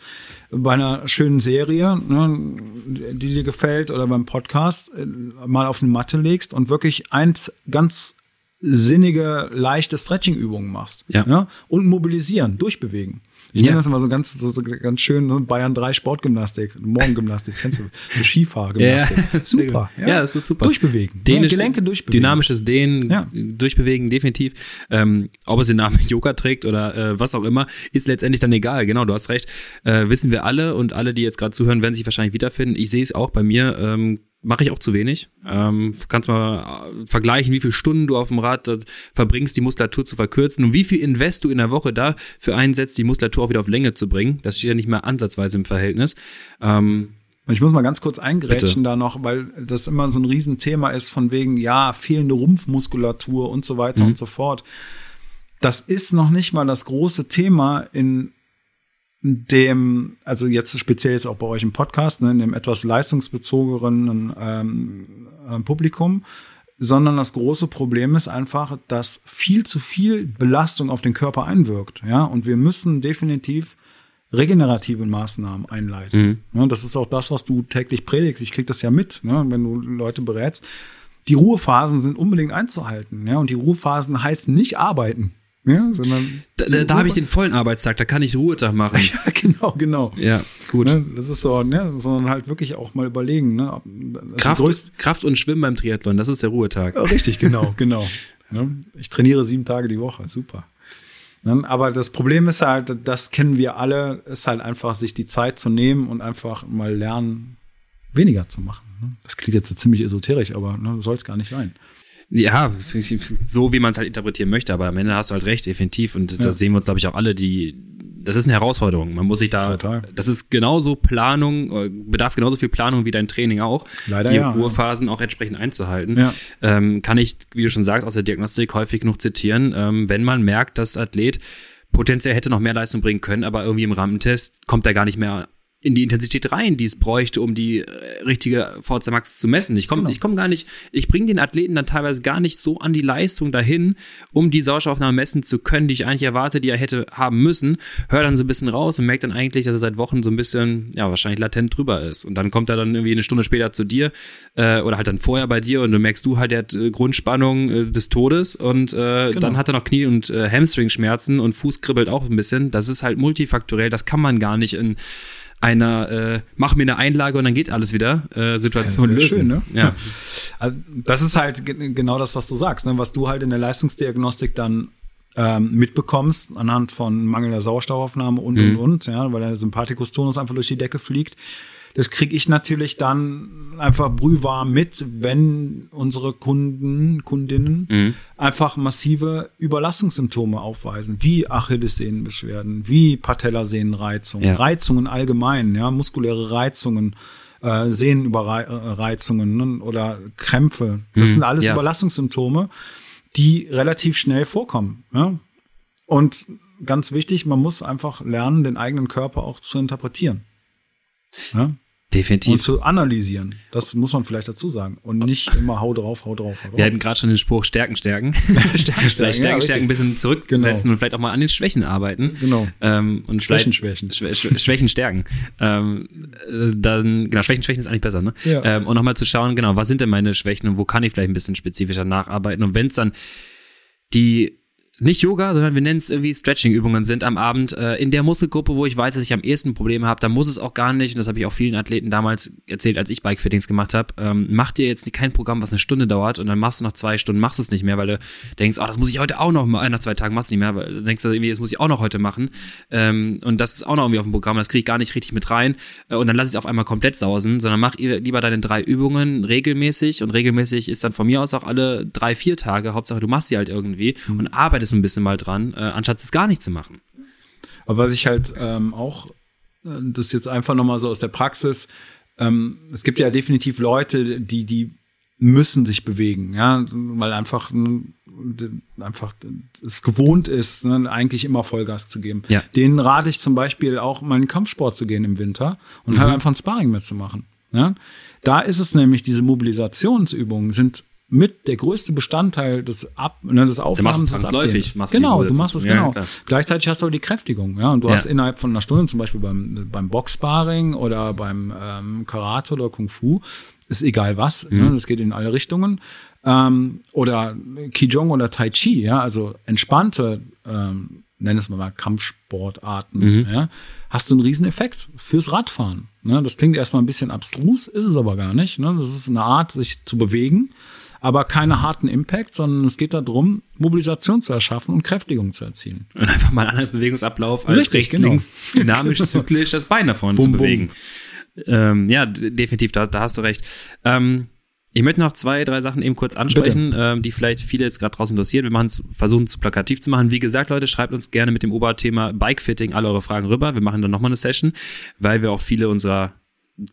bei einer schönen Serie, ne, die dir gefällt, oder beim Podcast äh, mal auf eine Matte legst und wirklich eins ganz sinnige, leichte Stretching-Übungen machst. Ja. ja. Und mobilisieren, durchbewegen. Ich ja. nenne das immer so ganz, so, ganz schön, so Bayern 3 Sportgymnastik, Morgengymnastik, kennst du? So Skifahrgymnastik.
Ja, super. Ja. ja, das ist super.
Durchbewegen.
Dänisch, Gelenke durchbewegen. Dynamisches Dehnen, ja. durchbewegen, definitiv. Ähm, ob es den Namen Yoga trägt oder äh, was auch immer, ist letztendlich dann egal. Genau, du hast recht. Äh, wissen wir alle und alle, die jetzt gerade zuhören, werden sich wahrscheinlich wiederfinden. Ich sehe es auch bei mir. Ähm, mache ich auch zu wenig. Ähm, kannst mal äh, vergleichen, wie viele Stunden du auf dem Rad verbringst, die Muskulatur zu verkürzen und wie viel Invest du in der Woche dafür einsetzt, die Muskulatur auch wieder auf Länge zu bringen. Das steht ja nicht mehr ansatzweise im Verhältnis. Ähm,
ich muss mal ganz kurz eingrätschen Bitte. da noch, weil das immer so ein Riesenthema ist von wegen, ja, fehlende Rumpfmuskulatur und so weiter mhm. und so fort. Das ist noch nicht mal das große Thema in dem, also jetzt speziell jetzt auch bei euch im Podcast, ne, in dem etwas leistungsbezogenen ähm, äh, Publikum, sondern das große Problem ist einfach, dass viel zu viel Belastung auf den Körper einwirkt, ja, und wir müssen definitiv regenerative Maßnahmen einleiten. Mhm. Ja, das ist auch das, was du täglich predigst. Ich krieg das ja mit, ne, wenn du Leute berätst. Die Ruhephasen sind unbedingt einzuhalten, ja, und die Ruhephasen heißt nicht arbeiten. Ja, sondern
da, da, da habe ich den vollen Arbeitstag, da kann ich Ruhetag machen.
ja, genau, genau.
Ja, gut.
Ne, das ist so, ne, sondern halt wirklich auch mal überlegen. Ne,
also Kraft, Kraft und Schwimmen beim Triathlon, das ist der Ruhetag.
Richtig, genau, genau. Ne, ich trainiere sieben Tage die Woche, super. Ne, aber das Problem ist halt, das kennen wir alle, ist halt einfach, sich die Zeit zu nehmen und einfach mal lernen, weniger zu machen. Ne. Das klingt jetzt so ziemlich esoterisch, aber ne, soll es gar nicht sein.
Ja, so wie man es halt interpretieren möchte, aber am Ende hast du halt recht, definitiv. Und ja. da sehen wir uns, glaube ich, auch alle, die. Das ist eine Herausforderung. Man muss sich da. Total. Das ist genauso Planung, äh, bedarf genauso viel Planung wie dein Training auch.
Leider
die
ja.
Ruhephasen auch entsprechend einzuhalten. Ja. Ähm, kann ich, wie du schon sagst, aus der Diagnostik häufig genug zitieren. Ähm, wenn man merkt, dass Athlet potenziell hätte noch mehr Leistung bringen können, aber irgendwie im Rampentest kommt er gar nicht mehr in die Intensität rein, die es bräuchte, um die äh, richtige VZ Max zu messen. Ich komme genau. ich komm gar nicht, ich bringe den Athleten dann teilweise gar nicht so an die Leistung dahin, um die Sauerstoffaufnahme messen zu können, die ich eigentlich erwarte, die er hätte haben müssen. Hör dann so ein bisschen raus und merkt dann eigentlich, dass er seit Wochen so ein bisschen, ja, wahrscheinlich latent drüber ist. Und dann kommt er dann irgendwie eine Stunde später zu dir äh, oder halt dann vorher bei dir und du merkst du halt, der hat äh, Grundspannung äh, des Todes und äh, genau. dann hat er noch Knie- und äh, Hamstring-Schmerzen und Fuß kribbelt auch ein bisschen. Das ist halt multifaktorell, das kann man gar nicht in einer äh, mach mir eine Einlage und dann geht alles wieder äh, Situation ja, lösen. Schön, ne?
Ja. Also das ist halt genau das, was du sagst, ne? was du halt in der Leistungsdiagnostik dann ähm, mitbekommst anhand von mangelnder Sauerstoffaufnahme und mhm. und und, ja, weil der Sympathikus-Tonus einfach durch die Decke fliegt. Das kriege ich natürlich dann einfach brühwarm mit, wenn unsere Kunden, Kundinnen mhm. einfach massive Überlastungssymptome aufweisen, wie Achillessehnenbeschwerden, wie Patellasehnenreizungen, ja. Reizungen allgemein, ja, muskuläre Reizungen, äh, Sehnenüberreizungen ne, oder Krämpfe. Das mhm. sind alles ja. Überlastungssymptome, die relativ schnell vorkommen. Ja? Und ganz wichtig, man muss einfach lernen, den eigenen Körper auch zu interpretieren.
Ja? Definitiv.
Und zu analysieren. Das muss man vielleicht dazu sagen. Und nicht immer hau drauf, hau drauf, hau drauf.
Wir hatten gerade schon den Spruch Stärken, Stärken. Stärken, Stärken. vielleicht Stärken, ja, Stärken ein bisschen zurücksetzen genau. und vielleicht auch mal an den Schwächen arbeiten.
Genau.
Ähm, und
Schwächen, Schwächen.
Schwä Schwächen, Stärken. Ähm, dann, genau, Schwächen, Schwächen ist eigentlich besser, ne? Ja. Ähm, und nochmal zu schauen, genau, was sind denn meine Schwächen und wo kann ich vielleicht ein bisschen spezifischer nacharbeiten? Und wenn es dann die nicht Yoga, sondern wir nennen es irgendwie Stretching-Übungen sind am Abend äh, in der Muskelgruppe, wo ich weiß, dass ich am ehesten Probleme habe, da muss es auch gar nicht, und das habe ich auch vielen Athleten damals erzählt, als ich Bike-Fittings gemacht habe, ähm, mach dir jetzt kein Programm, was eine Stunde dauert und dann machst du noch zwei Stunden, machst es nicht mehr, weil du denkst, oh, das muss ich heute auch noch mal, nach zwei Tagen machst du nicht mehr, weil du denkst irgendwie, das muss ich auch noch heute machen. Ähm, und das ist auch noch irgendwie auf dem Programm, das kriege ich gar nicht richtig mit rein. Äh, und dann lass ich es auf einmal komplett sausen, sondern mach lieber deine drei Übungen regelmäßig. Und regelmäßig ist dann von mir aus auch alle drei, vier Tage, Hauptsache du machst sie halt irgendwie mhm. und arbeitest ein bisschen mal dran äh, anstatt es gar nicht zu machen.
Aber was ich halt ähm, auch, äh, das jetzt einfach nochmal so aus der Praxis, ähm, es gibt ja definitiv Leute, die, die müssen sich bewegen, ja, weil einfach einfach es gewohnt ist, ne, eigentlich immer Vollgas zu geben.
Ja.
Denen rate ich zum Beispiel auch mal in den Kampfsport zu gehen im Winter und mhm. halt einfach ein Sparring mitzumachen. Ja? Da ist es nämlich, diese Mobilisationsübungen sind mit der größte Bestandteil des Ab ne, des Aufwärmens.
Du zwangsläufig.
Machst genau, du machst es genau. Ja, Gleichzeitig hast du aber die Kräftigung, ja. Und du ja. hast innerhalb von einer Stunde, zum Beispiel beim, beim Boxsparring oder beim ähm, Karate oder Kung Fu, ist egal was, ne, mhm. ne, das geht in alle Richtungen. Ähm, oder Qigong oder Tai Chi, ja, also entspannte, ähm, nenn es mal Kampfsportarten, mhm. ja, hast du einen riesen Effekt fürs Radfahren. Ne? Das klingt erstmal ein bisschen abstrus, ist es aber gar nicht. Ne? Das ist eine Art, sich zu bewegen aber keine harten Impact, sondern es geht darum, Mobilisation zu erschaffen und Kräftigung zu erzielen.
Und einfach mal ein anderes Bewegungsablauf als Richtig, rechts, genau. links, dynamisch, zyklisch das Bein nach vorne bum, zu bewegen. Ähm, ja, definitiv, da, da hast du recht. Ähm, ich möchte noch zwei, drei Sachen eben kurz ansprechen, ähm, die vielleicht viele jetzt gerade draußen interessieren. Wir machen es, versuchen es zu plakativ zu machen. Wie gesagt, Leute, schreibt uns gerne mit dem Oberthema Bikefitting alle eure Fragen rüber. Wir machen dann nochmal eine Session, weil wir auch viele unserer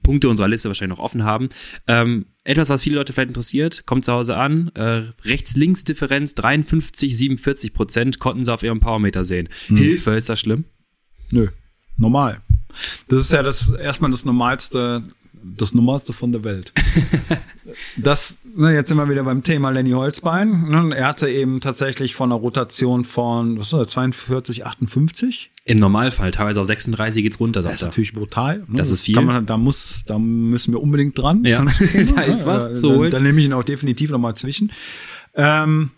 Punkte unserer Liste wahrscheinlich noch offen haben. Ähm, etwas, was viele Leute vielleicht interessiert, kommt zu Hause an. Äh, Rechts-Links-Differenz 53, 47 Prozent konnten sie auf ihrem Powermeter sehen. Hm. Hilfe, ist das schlimm?
Nö, normal. Das ist ja das erstmal das Normalste, das Normalste von der Welt. das, ne, jetzt sind wir wieder beim Thema Lenny Holzbein. Ne, er hatte eben tatsächlich von einer Rotation von, was das, 42, 58?
Im Normalfall, teilweise auf 36 geht's runter.
Das ist natürlich brutal.
Ne? Das, das ist viel.
Man, da muss, da müssen wir unbedingt dran.
Ja, da ist was zu
holen. Dann, dann nehme ich ihn auch definitiv nochmal zwischen. Ähm,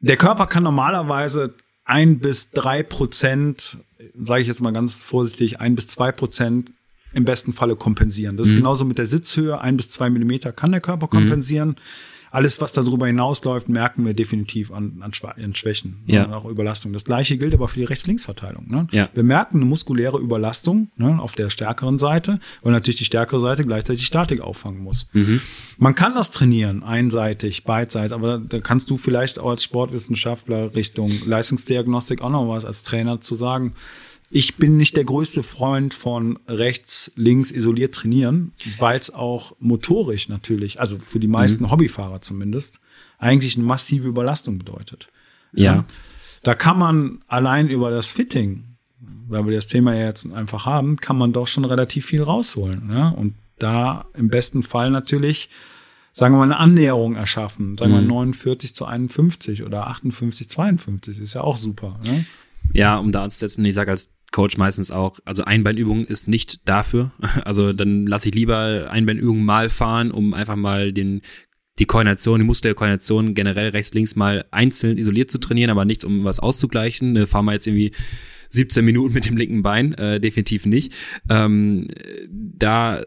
der Körper kann normalerweise ein bis drei Prozent, sage ich jetzt mal ganz vorsichtig, ein bis zwei Prozent im besten Falle kompensieren. Das ist mhm. genauso mit der Sitzhöhe. Ein bis zwei Millimeter kann der Körper kompensieren. Mhm. Alles, was darüber hinausläuft, merken wir definitiv an, an, an Schwächen
ja.
und auch Überlastung. Das gleiche gilt aber für die Rechts-Links-Verteilung. Ne?
Ja.
Wir merken eine muskuläre Überlastung ne, auf der stärkeren Seite, weil natürlich die stärkere Seite gleichzeitig Statik auffangen muss.
Mhm.
Man kann das trainieren, einseitig, beidseitig, aber da kannst du vielleicht auch als Sportwissenschaftler Richtung Leistungsdiagnostik auch noch was als Trainer zu sagen ich bin nicht der größte Freund von rechts, links isoliert trainieren, weil es auch motorisch natürlich, also für die meisten mhm. Hobbyfahrer zumindest, eigentlich eine massive Überlastung bedeutet.
Ja. ja.
Da kann man allein über das Fitting, weil wir das Thema ja jetzt einfach haben, kann man doch schon relativ viel rausholen. Ja? Und da im besten Fall natürlich, sagen wir mal, eine Annäherung erschaffen. Sagen wir mhm. 49 zu 51 oder 58, 52, ist ja auch super. Ne?
Ja, um da anzusetzen, ich sage als Coach meistens auch, also Einbeinübung ist nicht dafür. Also dann lasse ich lieber Einbeinübungen mal fahren, um einfach mal den die Koordination, die muskuläre Koordination generell rechts, links mal einzeln isoliert zu trainieren, aber nichts, um was auszugleichen. Ne, fahren wir jetzt irgendwie 17 Minuten mit dem linken Bein, äh, definitiv nicht. Ähm, da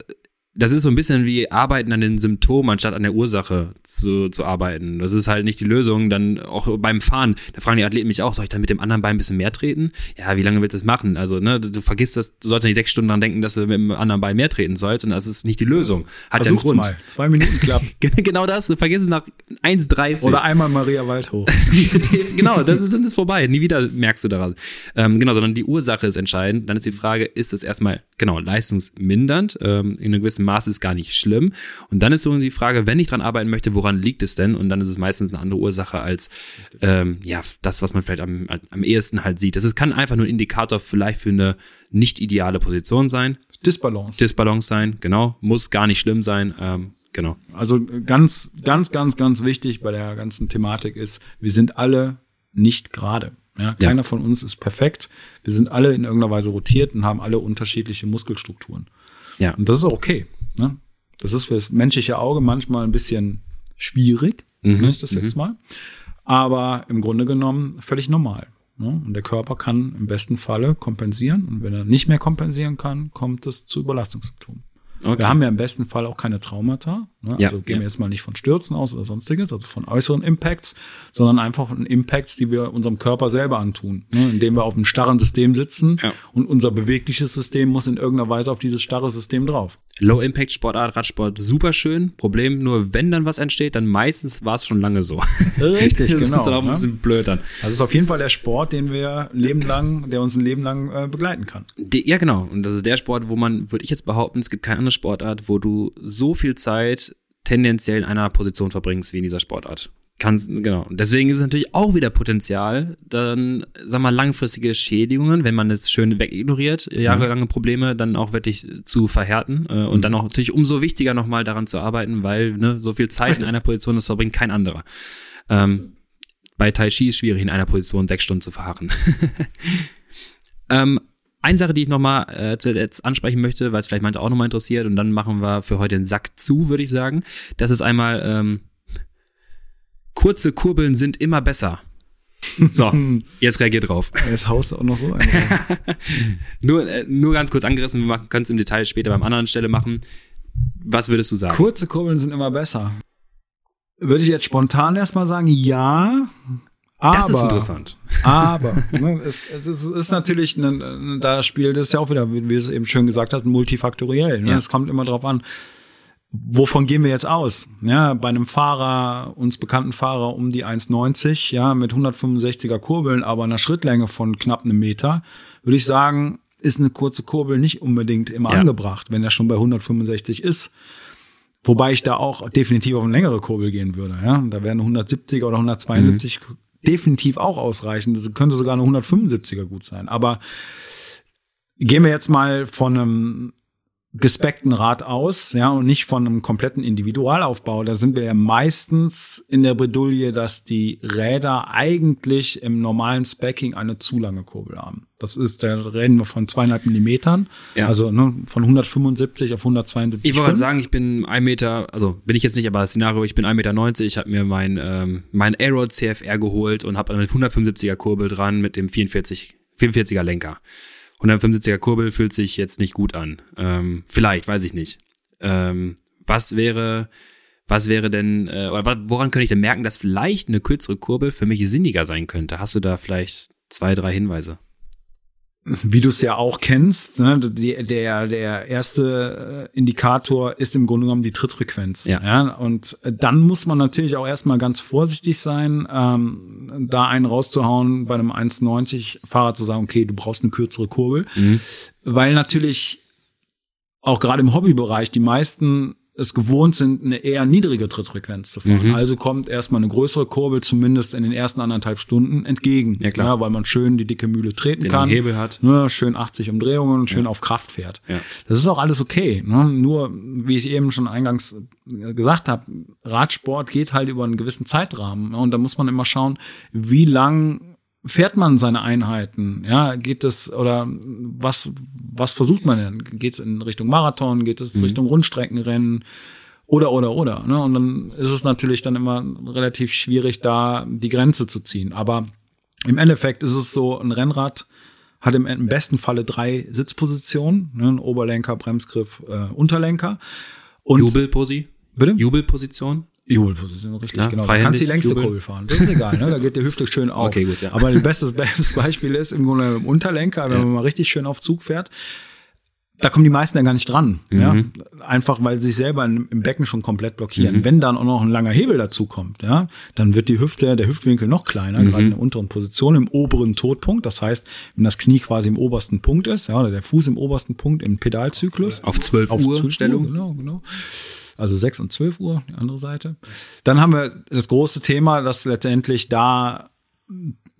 das ist so ein bisschen wie Arbeiten an den Symptomen, anstatt an der Ursache zu, zu arbeiten. Das ist halt nicht die Lösung. Dann auch beim Fahren, da fragen die Athleten mich auch, soll ich dann mit dem anderen Bein ein bisschen mehr treten? Ja, wie lange willst du das machen? Also, ne, du, vergisst das, du sollst nicht sechs Stunden dran denken, dass du mit dem anderen Bein mehr treten sollst und das ist nicht die Lösung. Hat ja einen Grund. mal.
Zwei Minuten klappen.
genau das, du vergisst es nach 1,30.
Oder einmal Maria Waldhoch.
genau, das ist, ist vorbei. Nie wieder merkst du daran. Ähm, genau, sondern die Ursache ist entscheidend. Dann ist die Frage, ist es erstmal, genau, leistungsmindernd, ähm, in einem gewissen Maß ist gar nicht schlimm. Und dann ist so die Frage, wenn ich dran arbeiten möchte, woran liegt es denn? Und dann ist es meistens eine andere Ursache als ähm, ja das, was man vielleicht am, am ehesten halt sieht. Das ist, kann einfach nur ein Indikator vielleicht für eine nicht ideale Position sein.
Disbalance.
Disbalance sein, genau. Muss gar nicht schlimm sein. Ähm, genau.
Also ganz, ganz, ganz, ganz wichtig bei der ganzen Thematik ist, wir sind alle nicht gerade. Ja, keiner ja. von uns ist perfekt. Wir sind alle in irgendeiner Weise rotiert und haben alle unterschiedliche Muskelstrukturen. Ja. Und das ist auch okay. Ne? Das ist für das menschliche Auge manchmal ein bisschen schwierig, mhm. nenne ich das mhm. jetzt mal. Aber im Grunde genommen völlig normal. Ne? Und der Körper kann im besten Falle kompensieren. Und wenn er nicht mehr kompensieren kann, kommt es zu Überlastungssymptomen. Okay. Wir haben ja im besten Fall auch keine Traumata. Ne? Ja, also gehen ja. wir jetzt mal nicht von Stürzen aus oder sonstiges, also von äußeren Impacts, sondern einfach von Impacts, die wir unserem Körper selber antun, ne? indem wir auf einem starren System sitzen ja. und unser bewegliches System muss in irgendeiner Weise auf dieses starre System drauf.
Low-Impact-Sportart, Radsport, super schön. Problem nur, wenn dann was entsteht, dann meistens war es schon lange so.
Richtig, das genau. Das ist
dann auch ein ne? bisschen blöd dann.
Das ist auf jeden Fall der Sport, den wir Leben lang, der uns ein Leben lang äh, begleiten kann.
Ja, genau. Und das ist der Sport, wo man, würde ich jetzt behaupten, es gibt keine andere Sportart, wo du so viel Zeit tendenziell in einer Position verbringst wie in dieser Sportart kannst, genau. Deswegen ist es natürlich auch wieder Potenzial, dann, sag mal, langfristige Schädigungen, wenn man es schön wegignoriert, mhm. jahrelange Probleme dann auch wirklich zu verhärten äh, und mhm. dann auch natürlich umso wichtiger nochmal daran zu arbeiten, weil ne, so viel Zeit in einer Position, das verbringt kein anderer. Ähm, bei Tai Chi ist schwierig, in einer Position sechs Stunden zu verharren. ähm, eine Sache, die ich nochmal äh, zuletzt ansprechen möchte, weil es vielleicht manche auch nochmal interessiert, und dann machen wir für heute den Sack zu, würde ich sagen. Das ist einmal ähm, kurze Kurbeln sind immer besser. So, jetzt reagiert drauf.
Jetzt haust du auch noch so ein.
nur, äh, nur ganz kurz angerissen, wir können es im Detail später beim anderen Stelle machen. Was würdest du sagen?
Kurze Kurbeln sind immer besser. Würde ich jetzt spontan erstmal sagen, ja. Aber,
das ist interessant.
Aber ne, es, es, ist natürlich, ne, da spielt es ja auch wieder, wie du es eben schön gesagt hast, multifaktoriell. Ne? Ja. Es kommt immer drauf an, wovon gehen wir jetzt aus? Ja, bei einem Fahrer, uns bekannten Fahrer um die 1,90, ja, mit 165er Kurbeln, aber einer Schrittlänge von knapp einem Meter, würde ich sagen, ist eine kurze Kurbel nicht unbedingt immer ja. angebracht, wenn er schon bei 165 ist. Wobei ich da auch definitiv auf eine längere Kurbel gehen würde. Ja, da wären 170er oder 172 mhm. Definitiv auch ausreichen. Das könnte sogar eine 175er gut sein. Aber gehen wir jetzt mal von einem gespeckten Rad aus, ja, und nicht von einem kompletten Individualaufbau. Da sind wir ja meistens in der Bredouille, dass die Räder eigentlich im normalen Specking eine zu lange Kurbel haben. Das ist, da reden wir von zweieinhalb Millimetern. Ja. Also ne, von 175 auf 172.
Ich wollte sagen, ich bin ein Meter, also bin ich jetzt nicht, aber das Szenario, ich bin 1,90 Meter, ich habe mir mein, ähm, mein Aero CFR geholt und habe mit 175er Kurbel dran mit dem 44, 44er Lenker. 175er Kurbel fühlt sich jetzt nicht gut an. Ähm, vielleicht, weiß ich nicht. Ähm, was wäre, was wäre denn, äh, woran könnte ich denn merken, dass vielleicht eine kürzere Kurbel für mich sinniger sein könnte? Hast du da vielleicht zwei, drei Hinweise?
Wie du es ja auch kennst, ne, die, der, der erste äh, Indikator ist im Grunde genommen die Trittfrequenz. Ja. ja. Und dann muss man natürlich auch erstmal ganz vorsichtig sein, ähm, da einen rauszuhauen, bei einem 1,90 Fahrer zu sagen, okay, du brauchst eine kürzere Kurbel. Mhm. Weil natürlich auch gerade im Hobbybereich die meisten es gewohnt sind, eine eher niedrige Trittfrequenz zu fahren. Mhm. Also kommt erstmal eine größere Kurbel zumindest in den ersten anderthalb Stunden entgegen. Ja, klar. Ja, weil man schön die dicke Mühle treten Den kann.
Hebel hat.
Ne, schön 80 Umdrehungen und schön ja. auf Kraft fährt. Ja. Das ist auch alles okay. Ne? Nur, wie ich eben schon eingangs gesagt habe, Radsport geht halt über einen gewissen Zeitrahmen. Ne? Und da muss man immer schauen, wie lang fährt man seine Einheiten? Ja, geht es oder was was versucht man denn? Geht es in Richtung Marathon? Geht es mhm. Richtung Rundstreckenrennen? Oder oder oder. Ne? Und dann ist es natürlich dann immer relativ schwierig, da die Grenze zu ziehen. Aber im Endeffekt ist es so, ein Rennrad hat im, im besten Falle drei Sitzpositionen: ne? Oberlenker, Bremsgriff, äh, Unterlenker.
Und Jubelposi?
Bitte?
Jubelposition?
Jubelposition, richtig, Klar, genau. Du kannst die längste. Kurbel fahren. Das ist egal, ne? Da geht der Hüfte schön auf. Okay, gut, ja. Aber ein bestes, bestes Beispiel ist im Grunde im Unterlenker, wenn ja. man mal richtig schön auf Zug fährt. Da kommen die meisten ja gar nicht dran. Mhm. Ja? einfach weil sie sich selber im Becken schon komplett blockieren. Mhm. Wenn dann auch noch ein langer Hebel dazu kommt, ja, dann wird die Hüfte, der Hüftwinkel noch kleiner, mhm. gerade in der unteren Position, im oberen Todpunkt. Das heißt, wenn das Knie quasi im obersten Punkt ist, ja, oder der Fuß im obersten Punkt im Pedalzyklus.
Auf 12 Uhr 12 Stellung. Uhr,
genau, genau also 6 und 12 Uhr, die andere Seite. Dann haben wir das große Thema, dass letztendlich da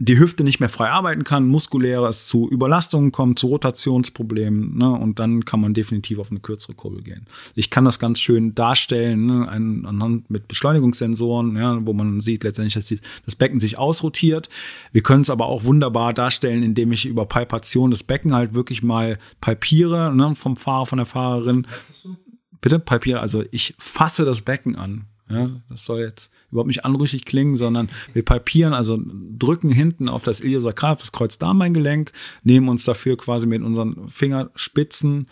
die Hüfte nicht mehr frei arbeiten kann, muskulär es zu Überlastungen kommt, zu Rotationsproblemen, ne, und dann kann man definitiv auf eine kürzere Kurbel gehen. Ich kann das ganz schön darstellen, ne, anhand mit Beschleunigungssensoren, ja, wo man sieht letztendlich, dass die, das Becken sich ausrotiert. Wir können es aber auch wunderbar darstellen, indem ich über Palpation das Becken halt wirklich mal palpiere, ne, vom Fahrer, von der Fahrerin. Bitte palpiere, also ich fasse das Becken an. Ja, das soll jetzt überhaupt nicht anrüchig klingen, sondern wir palpieren, also drücken hinten auf das Iliosakral, das Kreuzdarmbeingelenk, nehmen uns dafür quasi mit unseren Fingerspitzen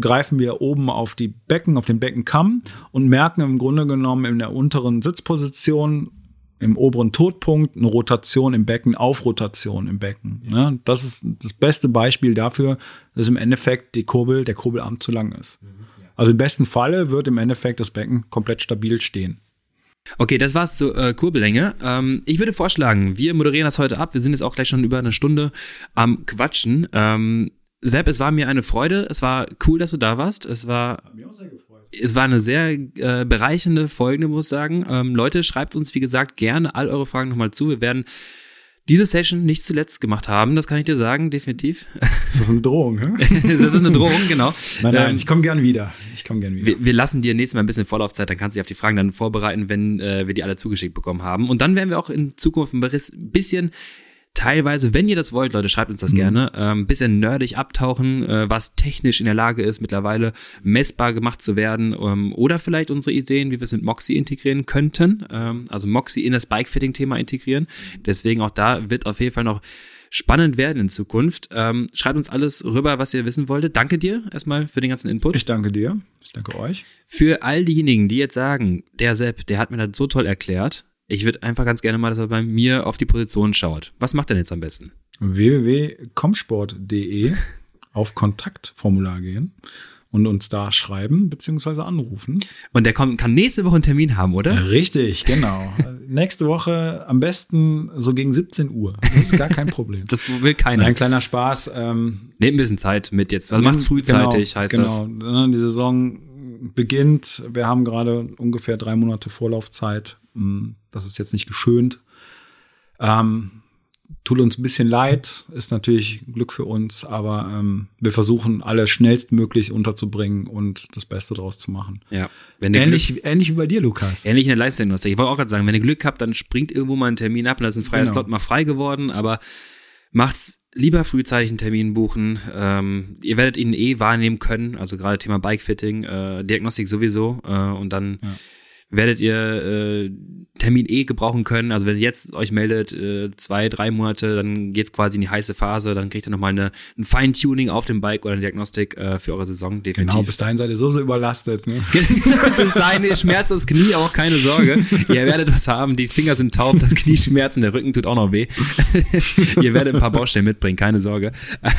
greifen wir oben auf die Becken, auf den Beckenkamm und merken im Grunde genommen in der unteren Sitzposition im oberen Todpunkt eine Rotation im Becken, Aufrotation im Becken. Ja. Das ist das beste Beispiel dafür, dass im Endeffekt die Kurbel, der Kurbelarm zu lang ist. Mhm. Also im besten Falle wird im Endeffekt das Becken komplett stabil stehen.
Okay, das war's zur äh, Kurbellänge. Ähm, ich würde vorschlagen, wir moderieren das heute ab. Wir sind jetzt auch gleich schon über eine Stunde am Quatschen. Ähm, Sepp, es war mir eine Freude. Es war cool, dass du da warst. Es war. Hat mich auch sehr gefreut. Es war eine sehr äh, bereichende Folge, muss ich sagen. Ähm, Leute, schreibt uns, wie gesagt, gerne all eure Fragen nochmal zu. Wir werden diese Session nicht zuletzt gemacht haben, das kann ich dir sagen, definitiv.
Das ist eine Drohung, ne?
das ist eine Drohung, genau.
Nein, nein, ähm, ich komme gern wieder. Ich komme gern wieder.
Wir, wir, lassen dir nächstes Mal ein bisschen Vorlaufzeit, dann kannst du dich auf die Fragen dann vorbereiten, wenn äh, wir die alle zugeschickt bekommen haben. Und dann werden wir auch in Zukunft ein bisschen teilweise, wenn ihr das wollt, Leute, schreibt uns das mhm. gerne, ähm, bisschen nerdig abtauchen, äh, was technisch in der Lage ist, mittlerweile messbar gemacht zu werden ähm, oder vielleicht unsere Ideen, wie wir es mit Moxie integrieren könnten, ähm, also Moxie in das Bike-Fitting-Thema integrieren. Deswegen auch da wird auf jeden Fall noch spannend werden in Zukunft. Ähm, schreibt uns alles rüber, was ihr wissen wolltet. Danke dir erstmal für den ganzen Input.
Ich danke dir. Ich danke euch.
Für all diejenigen, die jetzt sagen, der Sepp, der hat mir das so toll erklärt, ich würde einfach ganz gerne mal, dass er bei mir auf die Position schaut. Was macht er denn jetzt am besten?
www.comsport.de auf Kontaktformular gehen und uns da schreiben bzw. anrufen.
Und der kommt, kann nächste Woche einen Termin haben, oder?
Richtig, genau. nächste Woche am besten so gegen 17 Uhr. Das ist gar kein Problem.
das will keiner.
Ein kleiner Spaß. Ähm,
Nehmt ein bisschen Zeit mit jetzt. Also macht's frühzeitig, genau, heißt genau. das.
Genau. Die Saison beginnt. Wir haben gerade ungefähr drei Monate Vorlaufzeit. Hm, das ist jetzt nicht geschönt. Ähm, tut uns ein bisschen leid, ist natürlich Glück für uns, aber ähm, wir versuchen alle schnellstmöglich unterzubringen und das Beste draus zu machen.
Ja.
ähnlich, Glück, ähnlich wie bei dir, Lukas.
Ähnlich in der Leistungsdiagnostik. Ich wollte auch gerade sagen, wenn ihr Glück habt, dann springt irgendwo mal ein Termin ab und da ist ein freier genau. Slot mal frei geworden, aber macht's lieber frühzeitig einen Termin buchen. Ähm, ihr werdet ihn eh wahrnehmen können, also gerade Thema Bikefitting, äh, Diagnostik sowieso äh, und dann ja werdet ihr äh, Termin E gebrauchen können. Also wenn ihr jetzt euch meldet, äh, zwei, drei Monate, dann geht's quasi in die heiße Phase, dann kriegt ihr nochmal eine, ein Feintuning auf dem Bike oder eine Diagnostik äh, für eure Saison,
definitiv. Genau, bis dahin seid ihr so, so überlastet. Ne?
bis dahin schmerzt das Knie auch, keine Sorge. ihr werdet was haben, die Finger sind taub, das Knie schmerzt und der Rücken tut auch noch weh. ihr werdet ein paar Baustellen mitbringen, keine Sorge.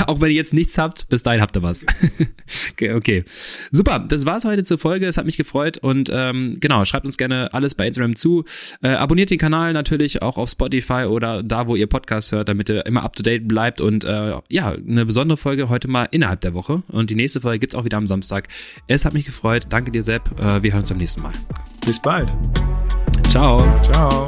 auch wenn ihr jetzt nichts habt, bis dahin habt ihr was. okay, okay, super, das war's heute zur Folge, es hat mich gefreut und ähm, genau, schreibt uns gerne alles bei Instagram zu. Äh, abonniert den Kanal natürlich auch auf Spotify oder da, wo ihr Podcasts hört, damit ihr immer up to date bleibt. Und äh, ja, eine besondere Folge heute mal innerhalb der Woche. Und die nächste Folge gibt es auch wieder am Samstag. Es hat mich gefreut. Danke dir, Sepp. Äh, wir hören uns beim nächsten Mal.
Bis bald.
Ciao.
Ciao.